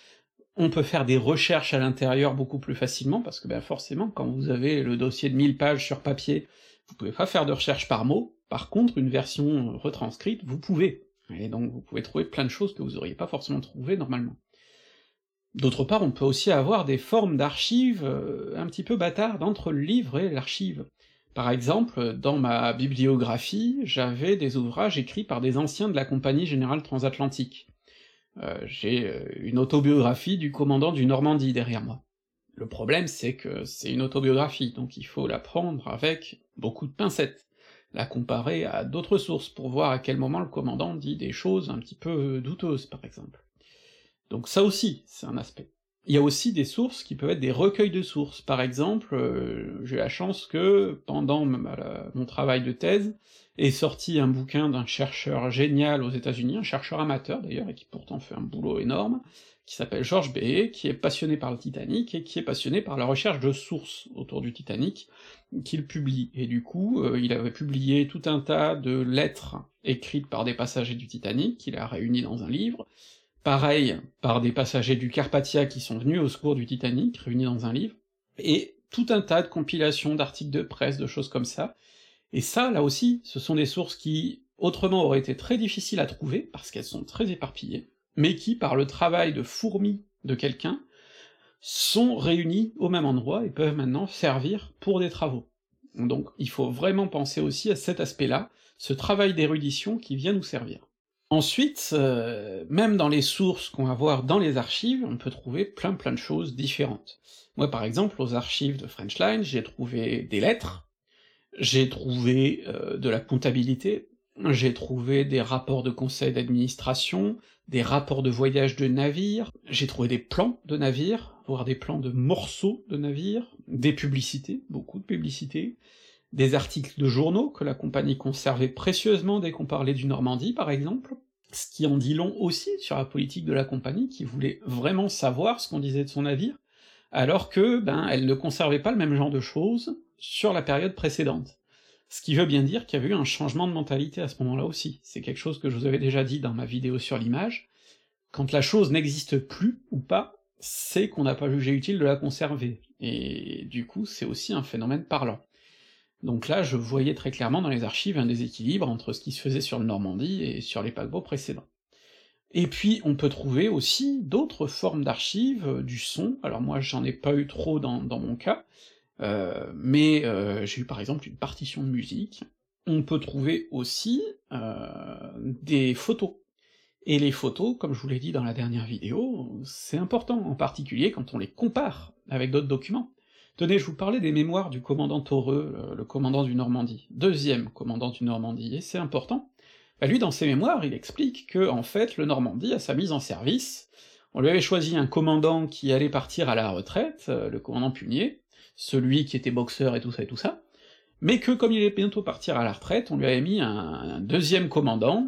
on peut faire des recherches à l'intérieur beaucoup plus facilement, parce que ben forcément, quand vous avez le dossier de 1000 pages sur papier, vous pouvez pas faire de recherche par mot, par contre, une version retranscrite, vous pouvez. Et donc vous pouvez trouver plein de choses que vous auriez pas forcément trouvées normalement. D'autre part, on peut aussi avoir des formes d'archives euh, un petit peu bâtardes entre le livre et l'archive. Par exemple, dans ma bibliographie, j'avais des ouvrages écrits par des anciens de la Compagnie Générale Transatlantique. Euh, j'ai euh, une autobiographie du commandant du Normandie derrière moi. Le problème, c'est que c'est une autobiographie, donc il faut la prendre avec beaucoup de pincettes, la comparer à d'autres sources pour voir à quel moment le commandant dit des choses un petit peu douteuses, par exemple. Donc ça aussi, c'est un aspect. Il y a aussi des sources qui peuvent être des recueils de sources. Par exemple, euh, j'ai la chance que, pendant mon travail de thèse, est sorti un bouquin d'un chercheur génial aux États-Unis, un chercheur amateur d'ailleurs, et qui pourtant fait un boulot énorme, qui s'appelle George B., qui est passionné par le Titanic, et qui est passionné par la recherche de sources autour du Titanic, qu'il publie. Et du coup, euh, il avait publié tout un tas de lettres écrites par des passagers du Titanic, qu'il a réunies dans un livre, pareil par des passagers du Carpathia qui sont venus au secours du Titanic, réunis dans un livre, et tout un tas de compilations d'articles de presse, de choses comme ça. Et ça, là aussi, ce sont des sources qui, autrement, auraient été très difficiles à trouver, parce qu'elles sont très éparpillées, mais qui, par le travail de fourmi de quelqu'un, sont réunies au même endroit et peuvent maintenant servir pour des travaux. Donc il faut vraiment penser aussi à cet aspect-là, ce travail d'érudition qui vient nous servir. Ensuite, euh, même dans les sources qu'on va voir dans les archives, on peut trouver plein plein de choses différentes. Moi par exemple, aux archives de Frenchline, j'ai trouvé des lettres, j'ai trouvé euh, de la comptabilité, j'ai trouvé des rapports de conseil d'administration, des rapports de voyage de navires, j'ai trouvé des plans de navires, voire des plans de morceaux de navires, des publicités, beaucoup de publicités, des articles de journaux que la compagnie conservait précieusement dès qu'on parlait du Normandie, par exemple, ce qui en dit long aussi sur la politique de la compagnie, qui voulait vraiment savoir ce qu'on disait de son navire, alors que, ben, elle ne conservait pas le même genre de choses sur la période précédente. Ce qui veut bien dire qu'il y avait eu un changement de mentalité à ce moment-là aussi. C'est quelque chose que je vous avais déjà dit dans ma vidéo sur l'image. Quand la chose n'existe plus, ou pas, c'est qu'on n'a pas jugé utile de la conserver. Et du coup, c'est aussi un phénomène parlant. Donc là, je voyais très clairement dans les archives un déséquilibre entre ce qui se faisait sur le Normandie et sur les paquebots précédents. Et puis, on peut trouver aussi d'autres formes d'archives, euh, du son, alors moi j'en ai pas eu trop dans, mon cas, euh, mais euh, j'ai eu par exemple une partition de musique, on peut trouver aussi des photos. Et les photos, comme je vous l'ai dit dans la dernière vidéo, c'est important, en particulier quand on les compare avec d'autres documents. Tenez, je vous parlais des mémoires du commandant Toreux, le commandant du Normandie, deuxième commandant du Normandie, et c'est important. Bah lui, dans ses mémoires, il explique que, en fait, le Normandie, à sa mise en service, on lui avait choisi un commandant qui allait partir à la retraite, euh, le commandant Punier, celui qui était boxeur et tout ça et tout ça, mais que comme il allait bientôt partir à la retraite, on lui avait mis un deuxième commandant,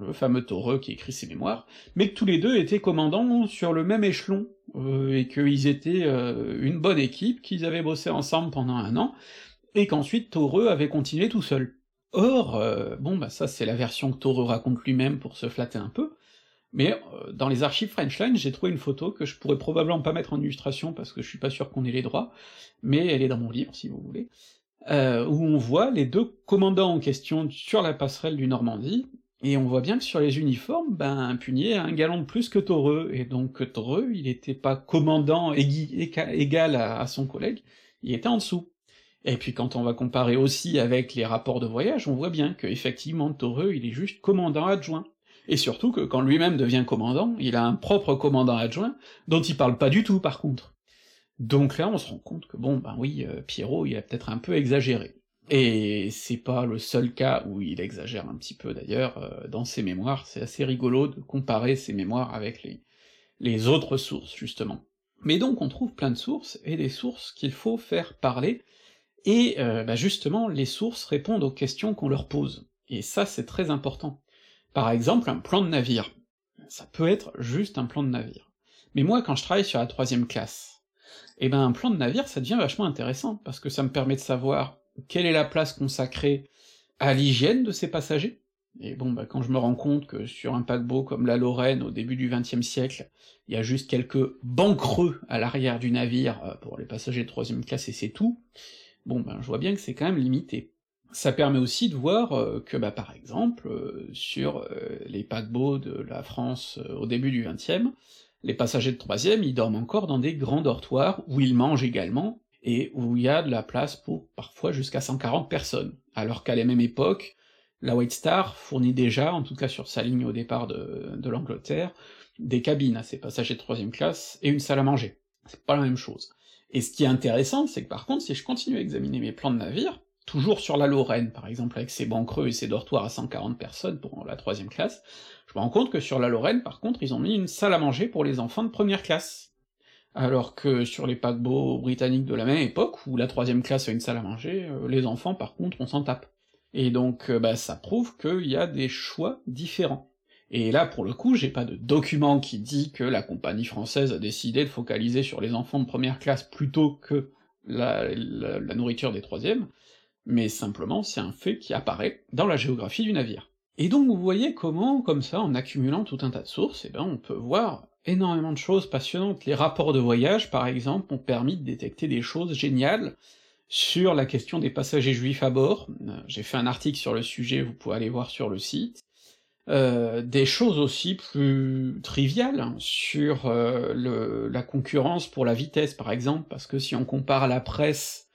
le fameux Toreux qui écrit ses mémoires, mais que tous les deux étaient commandants sur le même échelon, euh, et qu'ils étaient euh, une bonne équipe, qu'ils avaient bossé ensemble pendant un an, et qu'ensuite Toreux avait continué tout seul. Or, euh, bon bah ça c'est la version que Toreux raconte lui-même pour se flatter un peu, mais dans les archives Frenchline, j'ai trouvé une photo que je pourrais probablement pas mettre en illustration parce que je suis pas sûr qu'on ait les droits, mais elle est dans mon livre si vous voulez, où on voit les deux commandants en question sur la passerelle du Normandie, et on voit bien que sur les uniformes, ben, Punier a un galon de plus que Toreux, et donc Toreux, il était pas commandant égal à, son collègue, il était en dessous. Et puis quand on va comparer aussi avec les rapports de voyage, on voit bien que effectivement Toreux, il est juste commandant adjoint. Et surtout que quand lui-même devient commandant, il a un propre commandant adjoint, dont il parle pas du tout par contre. Donc là on se rend compte que bon, ben oui, euh, Pierrot, il a peut-être un peu exagéré. Et c'est pas le seul cas où il exagère un petit peu d'ailleurs, euh, dans ses mémoires, c'est assez rigolo de comparer ses mémoires avec les, autres sources, justement. Mais donc on trouve plein de sources, et des sources qu'il faut faire parler, et euh, bah justement, les sources répondent aux questions qu'on leur pose, et ça c'est très important. Par exemple, un plan de navire. Ça peut être juste un plan de navire. Mais moi, quand je travaille sur la troisième classe, eh ben un plan de navire, ça devient vachement intéressant, parce que ça me permet de savoir quelle est la place consacrée à l'hygiène de ces passagers? Et bon, bah, quand je me rends compte que sur un paquebot comme la Lorraine, au début du XXe siècle, il y a juste quelques bancs creux à l'arrière du navire euh, pour les passagers de troisième classe et c'est tout, bon ben je vois bien que c'est quand même limité. Ça permet aussi de voir euh, que, bah, par exemple, euh, sur les paquebots de la France au début du XXe, les passagers de troisième, ils dorment encore dans des grands dortoirs, où ils mangent également, et où il y a de la place pour parfois jusqu'à 140 personnes, alors qu'à la même époque, la White Star fournit déjà, en tout cas sur sa ligne au départ de, l'Angleterre, des cabines à ses passagers de troisième classe et une salle à manger. C'est pas la même chose. Et ce qui est intéressant, c'est que par contre, si je continue à examiner mes plans de navire, toujours sur la Lorraine, par exemple, avec ses bancs creux et ses dortoirs à 140 personnes pour la troisième classe, je me rends compte que sur la Lorraine, par contre, ils ont mis une salle à manger pour les enfants de première classe, alors que sur les paquebots britanniques de la même époque, où la troisième classe a une salle à manger, euh, les enfants par contre on s'en tape. Et donc euh, bah, ça prouve qu'il y a des choix différents. Et là, pour le coup, j'ai pas de document qui dit que la compagnie française a décidé de focaliser sur les enfants de première classe plutôt que la, la nourriture des troisièmes, mais simplement c'est un fait qui apparaît dans la géographie du navire. Et donc vous voyez comment, comme ça, en accumulant tout un tas de sources, eh ben on peut voir énormément de choses passionnantes. Les rapports de voyage, par exemple, ont permis de détecter des choses géniales sur la question des passagers juifs à bord. Euh, j'ai fait un article sur le sujet, vous pouvez aller voir sur le site. Euh, des choses aussi plus triviales sur euh, le, la concurrence pour la vitesse, par exemple, parce que si on compare la presse,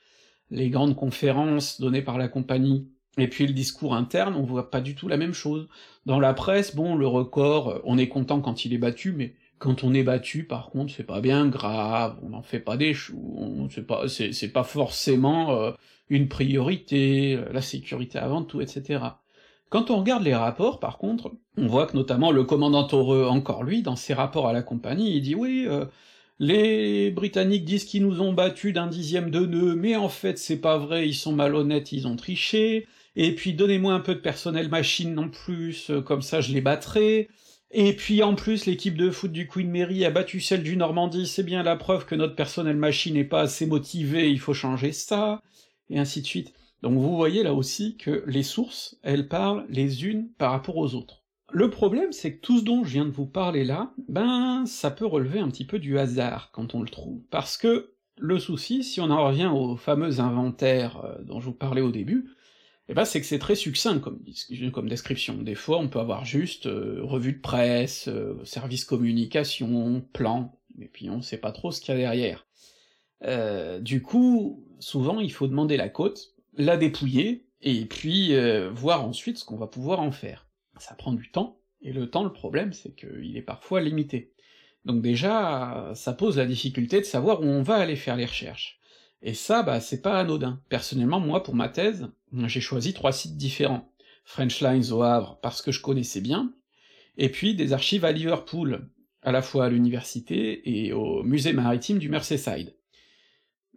les grandes conférences données par la compagnie, et puis le discours interne, on voit pas du tout la même chose. Dans la presse, bon, le record, on est content quand il est battu, mais quand on est battu, par contre, c'est pas bien grave, on n'en fait pas des choux, c'est pas, c'est pas forcément euh, une priorité, euh, la sécurité avant tout, etc. Quand on regarde les rapports, par contre, on voit que notamment le commandant Heureux, encore lui, dans ses rapports à la compagnie, il dit oui, euh, les Britanniques disent qu'ils nous ont battus d'un dixième de nœud, mais en fait c'est pas vrai, ils sont malhonnêtes, ils ont triché, et puis donnez-moi un peu de personnel machine non plus, comme ça je les battrai, et puis en plus, l'équipe de foot du Queen Mary a battu celle du Normandie, c'est bien la preuve que notre personnel machine n'est pas assez motivé, il faut changer ça, et ainsi de suite. Donc vous voyez là aussi que les sources, elles parlent les unes par rapport aux autres. Le problème, c'est que tout ce dont je viens de vous parler là, ben ça peut relever un petit peu du hasard quand on le trouve, parce que le souci, si on en revient au fameux inventaire euh, dont je vous parlais au début, eh ben c'est que c'est très succinct comme, description. Des fois, on peut avoir juste euh, revue de presse, euh, service communication, plan, et puis on sait pas trop ce qu'il y a derrière. Euh, du coup, souvent, il faut demander la côte, la dépouiller, et puis voir ensuite ce qu'on va pouvoir en faire. Ça prend du temps, et le temps, le problème, c'est qu'il est parfois limité. Donc déjà, ça pose la difficulté de savoir où on va aller faire les recherches. Et ça, bah, c'est pas anodin. Personnellement, moi, pour ma thèse, j'ai choisi trois sites différents. French Lines au Havre, parce que je connaissais bien, et puis des archives à Liverpool, à la fois à l'université et au musée maritime du Merseyside.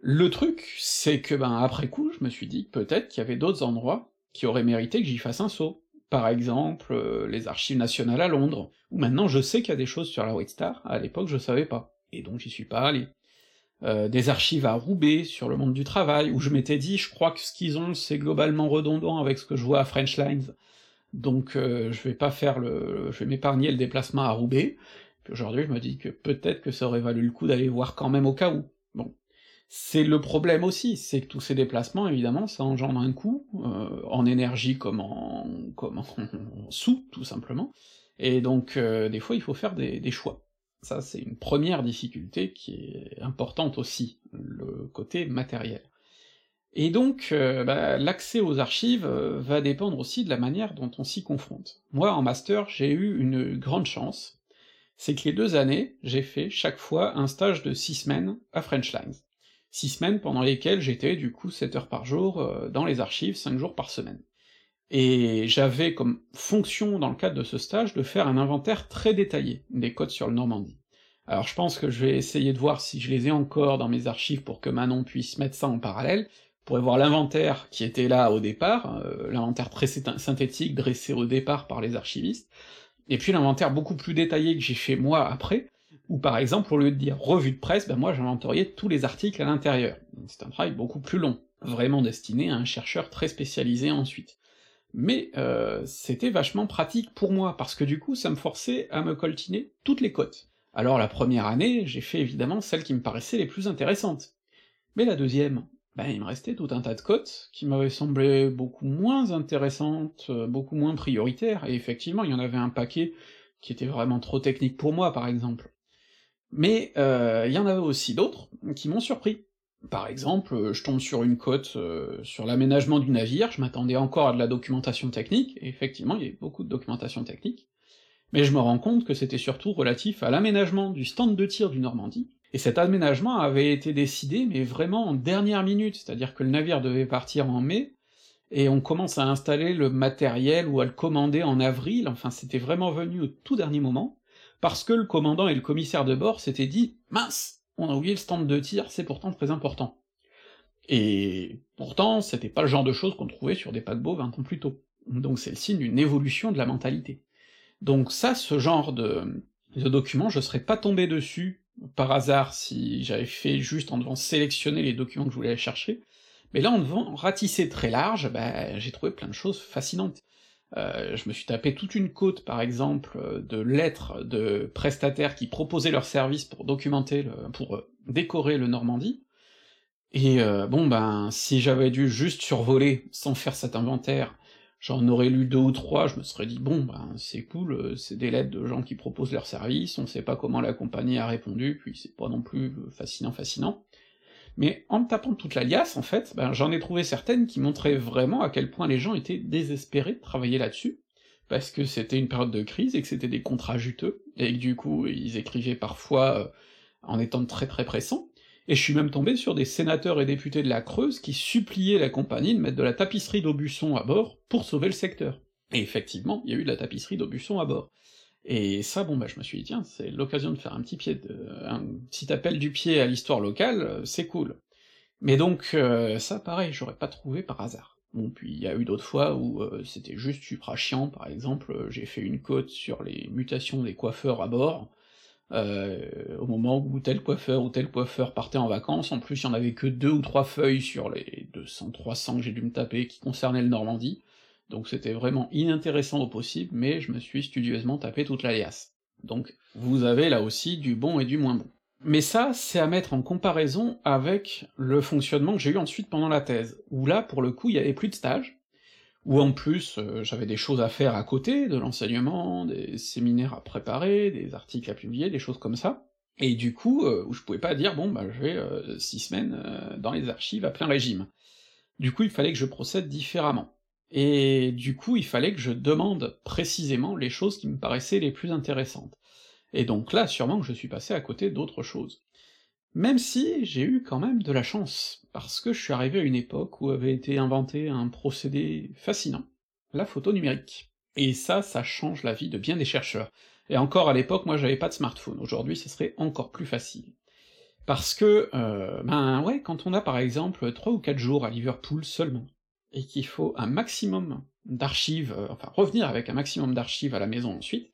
Le truc, c'est que, ben, après coup, je me suis dit peut-être qu'il y avait d'autres endroits qui auraient mérité que j'y fasse un saut. Par exemple, euh, les archives nationales à Londres, où maintenant je sais qu'il y a des choses sur la White Star, à l'époque je savais pas, et donc j'y suis pas allé. Euh, des archives à Roubaix sur le monde du travail, où je m'étais dit, je crois que ce qu'ils ont, c'est globalement redondant avec ce que je vois à French Lines, donc euh, je vais pas faire le... je vais m'épargner le déplacement à Roubaix, puis aujourd'hui je me dis que peut-être que ça aurait valu le coup d'aller voir quand même au cas où. Bon. C'est le problème aussi, c'est que tous ces déplacements, évidemment, ça engendre un coût, euh, en énergie comme en... comme en sous, tout simplement, et donc des fois il faut faire des choix. Ça, c'est une première difficulté qui est importante aussi, le côté matériel. Et donc, euh, bah, l'accès aux archives euh, va dépendre aussi de la manière dont on s'y confronte. Moi, en master, j'ai eu une grande chance, c'est que les deux années, j'ai fait chaque fois un stage de six semaines à French Lines. Six semaines pendant lesquelles j'étais du coup 7 heures par jour euh, dans les archives, cinq jours par semaine. Et j'avais comme fonction dans le cadre de ce stage de faire un inventaire très détaillé des codes sur le Normandie. Alors je pense que je vais essayer de voir si je les ai encore dans mes archives pour que Manon puisse mettre ça en parallèle, pourrez voir l'inventaire qui était là au départ, euh, l'inventaire très synthétique dressé au départ par les archivistes, et puis l'inventaire beaucoup plus détaillé que j'ai fait moi après, où par exemple, au lieu de dire revue de presse, ben moi j'inventoriais tous les articles à l'intérieur. C'est un travail beaucoup plus long, vraiment destiné à un chercheur très spécialisé ensuite mais euh, c'était vachement pratique pour moi, parce que du coup ça me forçait à me coltiner toutes les cotes. Alors la première année, j'ai fait évidemment celles qui me paraissaient les plus intéressantes. Mais la deuxième, ben il me restait tout un tas de cotes qui m'avaient semblé beaucoup moins intéressantes, euh, beaucoup moins prioritaires, et effectivement il y en avait un paquet qui était vraiment trop technique pour moi, par exemple. Mais euh, il y en avait aussi d'autres qui m'ont surpris. Par exemple, euh, je tombe sur une cote euh, sur l'aménagement du navire, je m'attendais encore à de la documentation technique, et effectivement, il y a beaucoup de documentation technique, mais je me rends compte que c'était surtout relatif à l'aménagement du stand de tir du Normandie, et cet aménagement avait été décidé, mais vraiment en dernière minute, c'est-à-dire que le navire devait partir en mai, et on commence à installer le matériel ou à le commander en avril, enfin c'était vraiment venu au tout dernier moment, parce que le commandant et le commissaire de bord s'étaient dit « Mince on a oublié le stand de tir, c'est pourtant très important. Et pourtant, c'était pas le genre de choses qu'on trouvait sur des paquebots 20 ans plus tôt. Donc c'est le signe d'une évolution de la mentalité. Donc ça, ce genre de, de document, je serais pas tombé dessus par hasard si j'avais fait juste en devant sélectionner les documents que je voulais aller chercher, mais là en devant ratisser très large, bah, j'ai trouvé plein de choses fascinantes. Euh, je me suis tapé toute une côte, par exemple, de lettres de prestataires qui proposaient leurs services pour documenter, le, pour décorer le Normandie, et euh, bon ben, si j'avais dû juste survoler, sans faire cet inventaire, j'en aurais lu deux ou trois, je me serais dit bon ben c'est cool, euh, c'est des lettres de gens qui proposent leurs services, on sait pas comment la compagnie a répondu, puis c'est pas non plus fascinant fascinant. Mais en me tapant toute la liasse, en fait, ben, j'en ai trouvé certaines qui montraient vraiment à quel point les gens étaient désespérés de travailler là-dessus, parce que c'était une période de crise et que c'était des contrats juteux, et que du coup ils écrivaient parfois euh, en étant très très pressants, et je suis même tombé sur des sénateurs et députés de la Creuse qui suppliaient la compagnie de mettre de la tapisserie d'Aubusson à bord pour sauver le secteur. Et effectivement, il y a eu de la tapisserie d'Aubusson à bord. Et ça, bon bah je me suis dit, tiens, c'est l'occasion de faire un petit pied de. un petit appel du pied à l'histoire locale, c'est cool. Mais donc, euh, ça pareil, j'aurais pas trouvé par hasard. Bon, puis il y a eu d'autres fois où euh, c'était juste supra chiant, par exemple, j'ai fait une cote sur les mutations des coiffeurs à bord, euh, au moment où tel coiffeur ou tel coiffeur partait en vacances, en plus il y en avait que deux ou trois feuilles sur les 200, 300 que j'ai dû me taper qui concernaient le Normandie, donc c'était vraiment inintéressant au possible, mais je me suis studieusement tapé toute l'alias. Donc vous avez là aussi du bon et du moins bon. Mais ça, c'est à mettre en comparaison avec le fonctionnement que j'ai eu ensuite pendant la thèse, où là, pour le coup, il y avait plus de stages, où en plus euh, j'avais des choses à faire à côté, de l'enseignement, des séminaires à préparer, des articles à publier, des choses comme ça, et du coup, euh, où je pouvais pas dire, bon, bah je vais euh, six semaines dans les archives à plein régime. Du coup, il fallait que je procède différemment. Et du coup, il fallait que je demande précisément les choses qui me paraissaient les plus intéressantes. Et donc là, sûrement que je suis passé à côté d'autres choses. Même si j'ai eu quand même de la chance, parce que je suis arrivé à une époque où avait été inventé un procédé fascinant, la photo numérique. Et ça, ça change la vie de bien des chercheurs. Et encore à l'époque, moi j'avais pas de smartphone, aujourd'hui ce serait encore plus facile. Parce que, euh, ben ouais, quand on a par exemple trois ou quatre jours à Liverpool seulement, et qu'il faut un maximum d'archives, euh, enfin revenir avec un maximum d'archives à la maison ensuite,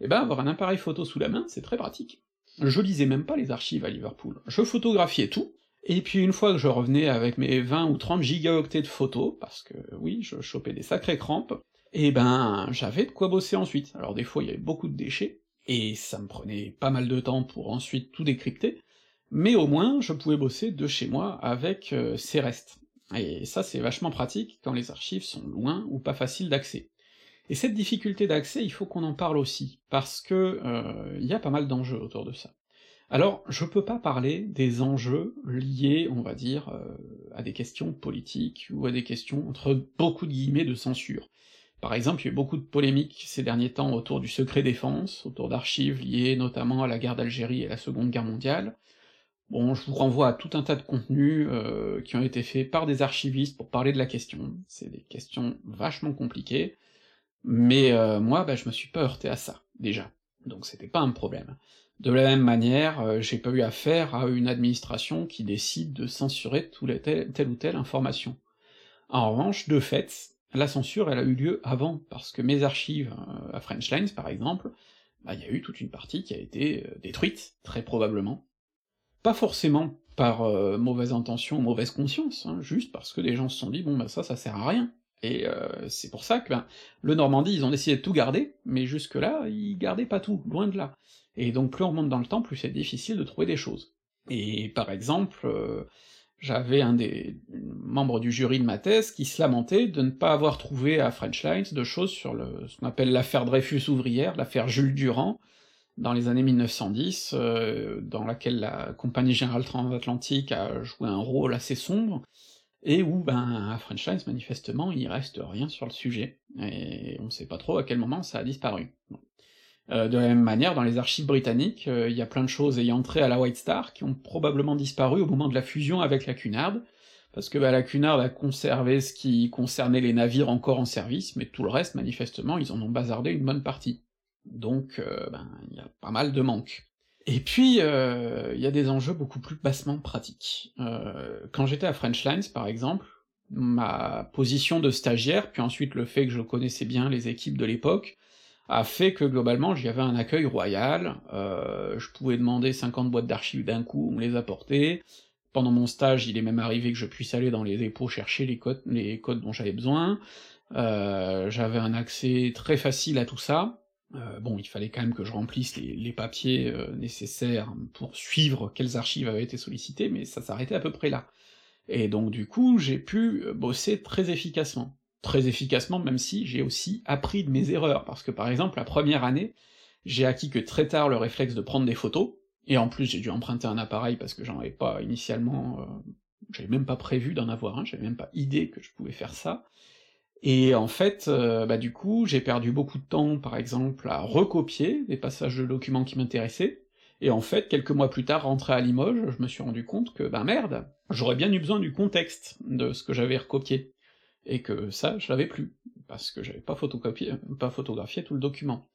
et eh ben avoir un appareil photo sous la main, c'est très pratique je lisais même pas les archives à Liverpool. Je photographiais tout, et puis une fois que je revenais avec mes 20 ou 30 gigaoctets de photos, parce que oui, je chopais des sacrées crampes, et eh ben j'avais de quoi bosser ensuite. Alors des fois il y avait beaucoup de déchets, et ça me prenait pas mal de temps pour ensuite tout décrypter, mais au moins je pouvais bosser de chez moi avec euh, ces restes. Et ça c'est vachement pratique quand les archives sont loin ou pas faciles d'accès. Et cette difficulté d'accès, il faut qu'on en parle aussi, parce que euh, il y a pas mal d'enjeux autour de ça. Alors, je peux pas parler des enjeux liés, on va dire, euh, à des questions politiques, ou à des questions entre beaucoup de guillemets de censure. Par exemple, il y a eu beaucoup de polémiques ces derniers temps autour du secret défense, autour d'archives liées notamment à la guerre d'Algérie et la Seconde Guerre mondiale. Bon, je vous renvoie à tout un tas de contenus euh, qui ont été faits par des archivistes pour parler de la question. C'est des questions vachement compliquées, mais euh, moi, bah, je me suis pas heurté à ça, déjà. Donc c'était pas un problème. De la même manière, euh, j'ai pas eu affaire à une administration qui décide de censurer telle, ou telle information. En revanche, de fait, la censure, elle a eu lieu avant, parce que mes archives à French Lines, par exemple, bah, il y a eu toute une partie qui a été détruite, très probablement. Pas forcément par mauvaise intention, mauvaise conscience, hein, juste parce que des gens se sont dit, bon bah ça, ça sert à rien, et euh, c'est pour ça que ben, le Normandie, ils ont décidé de tout garder, mais jusque-là, ils gardaient pas tout, loin de là. Et donc plus on remonte dans le temps, plus c'est difficile de trouver des choses. Et par exemple, euh, j'avais un des membres du jury de ma thèse qui se lamentait de ne pas avoir trouvé à French Lines de choses sur le, ce qu'on appelle l'affaire Dreyfus ouvrière, l'affaire Jules Durand, dans les années 1910, euh, dans laquelle la Compagnie Générale Transatlantique a joué un rôle assez sombre, et où, ben, à French Lines, manifestement, il reste rien sur le sujet, et on sait pas trop à quel moment ça a disparu. Euh, de la même manière, dans les archives britanniques, euh, il y a plein de choses ayant trait à la White Star qui ont probablement disparu au moment de la fusion avec la Cunard, parce que bah, la Cunard a conservé ce qui concernait les navires encore en service, mais tout le reste, manifestement, ils en ont bazardé une bonne partie. Donc, euh, ben, il y a pas mal de manques. Et puis, heu, il y a des enjeux beaucoup plus bassement pratiques. Heu, quand j'étais à French Lines, par exemple, ma position de stagiaire, puis ensuite le fait que je connaissais bien les équipes de l'époque, a fait que globalement j'y avais un accueil royal, je pouvais demander 50 boîtes d'archives d'un coup, on me les apportait. Pendant mon stage, il est même arrivé que je puisse aller dans les dépôts chercher les codes les codes dont j'avais besoin, j'avais un accès très facile à tout ça. Heu, bon, il fallait quand même que je remplisse les papiers, heu, nécessaires pour suivre quelles archives avaient été sollicitées, mais ça s'arrêtait à peu près là. Et donc du coup, j'ai pu, heu, bosser très efficacement. Très efficacement, même si j'ai aussi appris de mes erreurs, parce que par exemple, la première année, j'ai acquis que très tard le réflexe de prendre des photos, et en plus j'ai dû emprunter un appareil parce que j'en avais pas initialement, j'avais même pas prévu d'en avoir un, j'avais même pas idée que je pouvais faire ça. Et en fait, heu, bah du coup, j'ai perdu beaucoup de temps, par exemple, à recopier des passages de documents qui m'intéressaient, et en fait, quelques mois plus tard, rentré à Limoges, je me suis rendu compte que, ben merde, j'aurais bien eu besoin du contexte de ce que j'avais recopié, et que ça, je l'avais plus, parce que j'avais pas photocopié pas photographié tout le document.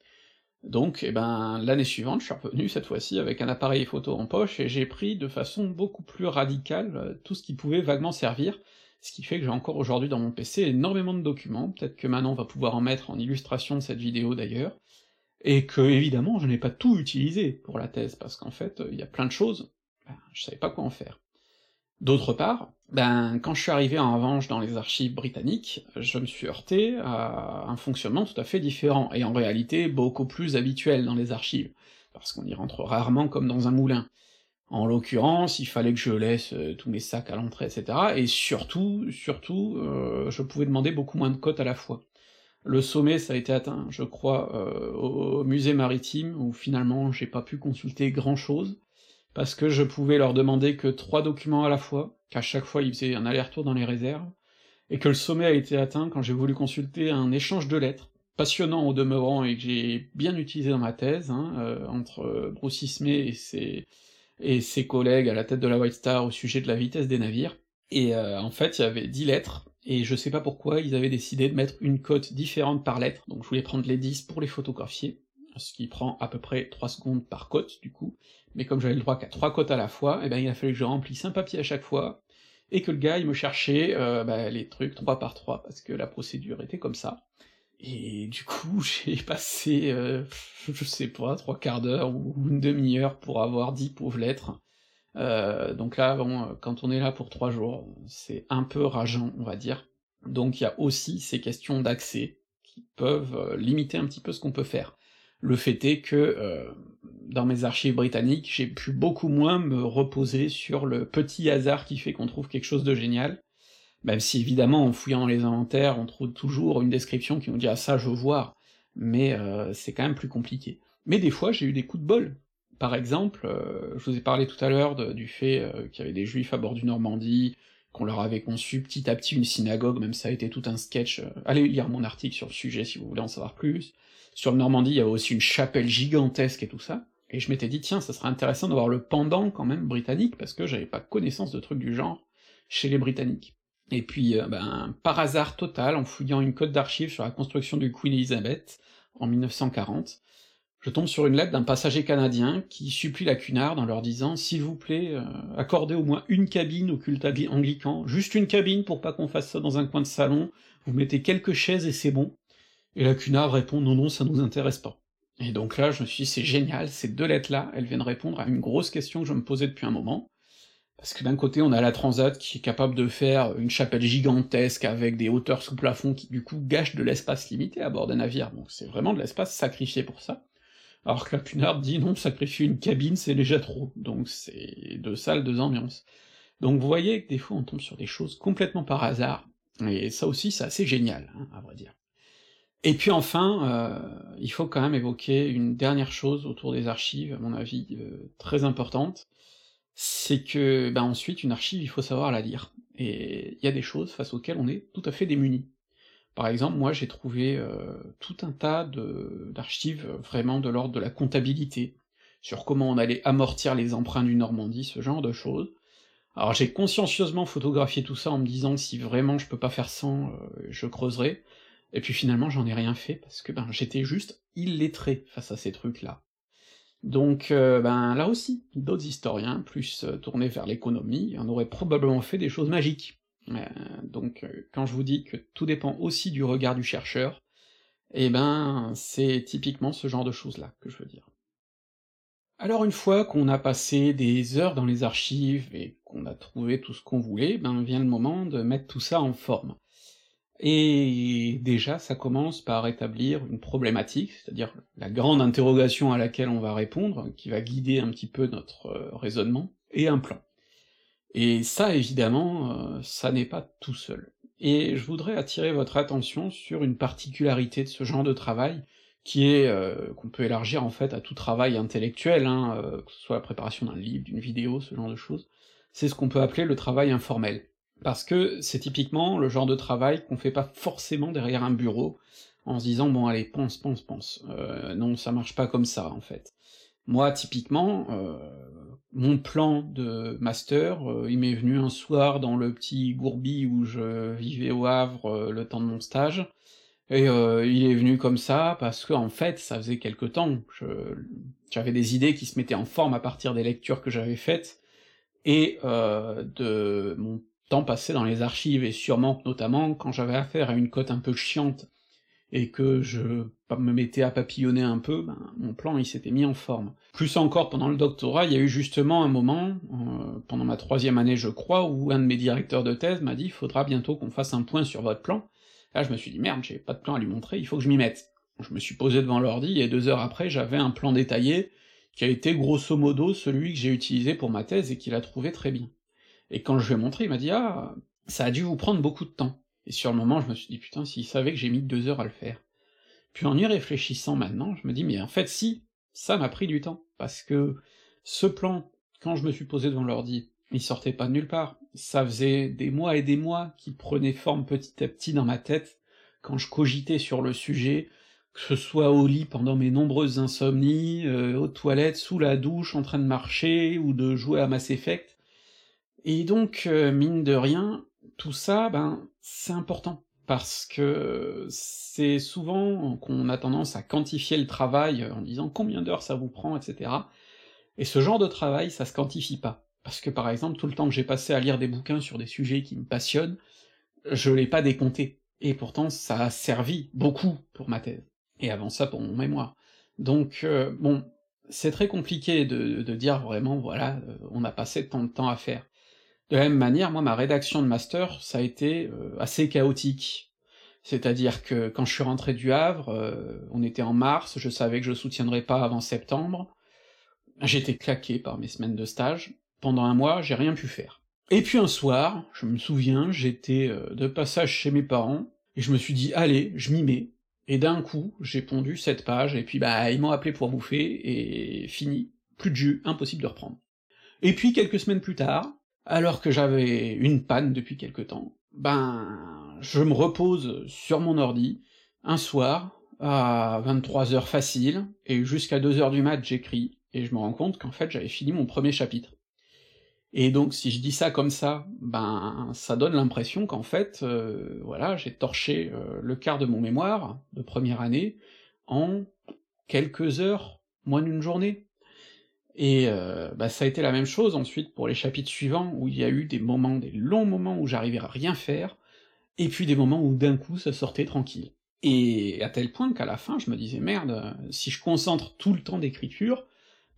Donc, eh ben, l'année suivante, je suis revenu cette fois-ci avec un appareil photo en poche, et j'ai pris de façon beaucoup plus radicale euh, tout ce qui pouvait vaguement servir, ce qui fait que j'ai encore aujourd'hui dans mon PC énormément de documents, peut-être que Manon va pouvoir en mettre en illustration de cette vidéo d'ailleurs, et que évidemment je n'ai pas tout utilisé pour la thèse, parce qu'en fait, il y a plein de choses, ben, je savais pas quoi en faire. D'autre part, ben, quand je suis arrivé en revanche dans les archives britanniques, je me suis heurté à un fonctionnement tout à fait différent, et en réalité beaucoup plus habituel dans les archives, parce qu'on y rentre rarement comme dans un moulin. En l'occurrence, il fallait que je laisse euh, tous mes sacs à l'entrée, etc., et surtout, surtout, euh, je pouvais demander beaucoup moins de cotes à la fois. Le sommet, ça a été atteint, je crois, euh, au musée maritime, où finalement j'ai pas pu consulter grand-chose, parce que je pouvais leur demander que trois documents à la fois, qu'à chaque fois ils faisaient un aller-retour dans les réserves, et que le sommet a été atteint quand j'ai voulu consulter un échange de lettres, passionnant au demeurant et que j'ai bien utilisé dans ma thèse, hein, entre Bruce et ses, et ses collègues à la tête de la White Star au sujet de la vitesse des navires, et euh, en fait il y avait dix lettres, et je sais pas pourquoi ils avaient décidé de mettre une cote différente par lettre, donc je voulais prendre les 10 pour les photographier, ce qui prend à peu près 3 secondes par cote du coup, mais comme j'avais le droit qu'à trois cotes à la fois, et eh ben il a fallu que je remplisse un papier à chaque fois, et que le gars il me cherchait euh, bah, les trucs 3 par 3, parce que la procédure était comme ça. Et du coup, j'ai passé, euh, je sais pas, trois quarts d'heure ou une demi-heure pour avoir dix pauvres lettres. Euh, donc là, bon, quand on est là pour trois jours, c'est un peu rageant, on va dire. Donc il y a aussi ces questions d'accès qui peuvent euh, limiter un petit peu ce qu'on peut faire. Le fait est que, euh, dans mes archives britanniques, j'ai pu beaucoup moins me reposer sur le petit hasard qui fait qu'on trouve quelque chose de génial, même si évidemment en fouillant les inventaires, on trouve toujours une description qui nous dit ah ça je veux voir, mais euh, c'est quand même plus compliqué. Mais des fois j'ai eu des coups de bol. Par exemple, euh, je vous ai parlé tout à l'heure du fait euh, qu'il y avait des juifs à bord du Normandie, qu'on leur avait conçu petit à petit une synagogue, même ça a été tout un sketch. euh, Allez lire mon article sur le sujet si vous voulez en savoir plus. Sur le Normandie, il y avait aussi une chapelle gigantesque et tout ça. Et je m'étais dit, tiens, ça serait intéressant d'avoir le pendant quand même britannique, parce que j'avais pas connaissance de trucs du genre chez les Britanniques. Et puis, euh, ben, par hasard total, en fouillant une cote d'archives sur la construction du Queen Elizabeth, en 1940, je tombe sur une lettre d'un passager canadien qui supplie la Cunard en leur disant « S'il vous plaît, euh, accordez au moins une cabine au culte angli- anglican, juste une cabine pour pas qu'on fasse ça dans un coin de salon, vous mettez quelques chaises et c'est bon. » Et la Cunard répond « Non, non, ça nous intéresse pas. » Et donc là, je me suis dit « C'est génial, ces deux lettres-là, elles viennent répondre à une grosse question que je me posais depuis un moment, parce que d'un côté, on a la Transat qui est capable de faire une chapelle gigantesque avec des hauteurs sous plafond qui du coup gâchent de l'espace limité à bord d'un navire, donc c'est vraiment de l'espace sacrifié pour ça. Alors que la Cunard dit non, sacrifier une cabine c'est déjà trop, donc c'est deux salles, deux ambiances. Donc vous voyez que des fois on tombe sur des choses complètement par hasard, et ça aussi c'est assez génial, hein, à vrai dire. Et puis enfin, euh, il faut quand même évoquer une dernière chose autour des archives, à mon avis, euh, très importante, c'est que, ben ensuite, une archive, il faut savoir la lire. Et il y a des choses face auxquelles on est tout à fait démuni. Par exemple, moi j'ai trouvé euh, tout un tas de d'archives vraiment de l'ordre de la comptabilité, sur comment on allait amortir les emprunts du Normandie, ce genre de choses. Alors j'ai consciencieusement photographié tout ça en me disant si vraiment je peux pas faire sans, euh, je creuserai, et puis finalement j'en ai rien fait, parce que ben j'étais juste illettré face à ces trucs-là. Donc, euh, ben là aussi, d'autres historiens, plus euh, tournés vers l'économie, en auraient probablement fait des choses magiques. Euh, donc, quand je vous dis que tout dépend aussi du regard du chercheur, eh ben, c'est typiquement ce genre de choses-là que je veux dire. Alors une fois qu'on a passé des heures dans les archives et qu'on a trouvé tout ce qu'on voulait, ben vient le moment de mettre tout ça en forme. Et déjà, ça commence par établir une problématique, c'est-à-dire la grande interrogation à laquelle on va répondre, qui va guider un petit peu notre euh, raisonnement, et un plan. Et ça, évidemment, euh, ça n'est pas tout seul. Et je voudrais attirer votre attention sur une particularité de ce genre de travail, qui est euh, qu'on peut élargir en fait à tout travail intellectuel, hein, que ce soit la préparation d'un livre, d'une vidéo, ce genre de choses, c'est ce qu'on peut appeler le travail informel parce que c'est typiquement le genre de travail qu'on fait pas forcément derrière un bureau, en se disant bon allez, pense, pense, pense. Euh, non, ça marche pas comme ça, en fait. Moi, typiquement, euh, mon plan de master, euh, il m'est venu un soir dans le petit gourbi où je vivais au Havre le temps de mon stage, et il est venu comme ça parce que en fait, ça faisait quelque temps, j'avais des idées qui se mettaient en forme à partir des lectures que j'avais faites, et de mon temps passé dans les archives, et sûrement notamment quand j'avais affaire à une cote un peu chiante, et que je me mettais à papillonner un peu, ben, mon plan il s'était mis en forme. Plus encore pendant le doctorat, il y a eu justement un moment, euh, pendant ma troisième année je crois, où un de mes directeurs de thèse m'a dit faudra bientôt qu'on fasse un point sur votre plan. Là je me suis dit merde, j'ai pas de plan à lui montrer, il faut que je m'y mette. Je me suis posé devant l'ordi, et deux heures après j'avais un plan détaillé, qui a été grosso modo celui que j'ai utilisé pour ma thèse et qu'il a trouvé très bien. Et quand je lui ai montré, il m'a dit Ah, ça a dû vous prendre beaucoup de temps. Et sur le moment, je me suis dit Putain, s'il savait que j'ai mis deux heures à le faire. Puis en y réfléchissant maintenant, je me dis Mais en fait, si, ça m'a pris du temps. Parce que ce plan, quand je me suis posé devant l'ordi, il sortait pas de nulle part. Ça faisait des mois et des mois qu'il prenait forme petit à petit dans ma tête, quand je cogitais sur le sujet, que ce soit au lit pendant mes nombreuses insomnies, euh, aux toilettes, sous la douche, en train de marcher, ou de jouer à Mass Effect, et donc, euh, mine de rien, tout ça, ben, c'est important, parce que c'est souvent qu'on a tendance à quantifier le travail en disant combien d'heures ça vous prend, etc. Et ce genre de travail, ça se quantifie pas. Parce que par exemple, tout le temps que j'ai passé à lire des bouquins sur des sujets qui me passionnent, je l'ai pas décompté. Et pourtant, ça a servi beaucoup pour ma thèse. Et avant ça, pour mon mémoire. Donc, euh, bon, c'est très compliqué de, dire vraiment, voilà, euh, on a passé tant de temps à faire. De la même manière, moi, ma rédaction de master, ça a été euh, assez chaotique. C'est-à-dire que quand je suis rentré du Havre, euh, on était en mars, je savais que je soutiendrais pas avant septembre, j'étais claqué par mes semaines de stage, pendant un mois, j'ai rien pu faire. Et puis un soir, je me souviens, j'étais euh, de passage chez mes parents, et je me suis dit, allez, je m'y mets, et d'un coup, j'ai pondu cette page, et puis bah, ils m'ont appelé pour bouffer, et fini, plus de jus, impossible de reprendre. Et puis, quelques semaines plus tard, alors que j'avais une panne depuis quelque temps, ben je me repose sur mon ordi, un soir, à 23 heures facile, et jusqu'à 2 heures du mat j'écris, et je me rends compte qu'en fait j'avais fini mon premier chapitre. Et donc si je dis ça comme ça, ben ça donne l'impression qu'en fait, euh, voilà, j'ai torché euh, le quart de mon mémoire de première année en quelques heures, moins d'une journée. Et euh, bah, ça a été la même chose ensuite pour les chapitres suivants, où il y a eu des moments, des longs moments où j'arrivais à rien faire, et puis des moments où d'un coup ça sortait tranquille. Et à tel point qu'à la fin je me disais merde, si je concentre tout le temps d'écriture,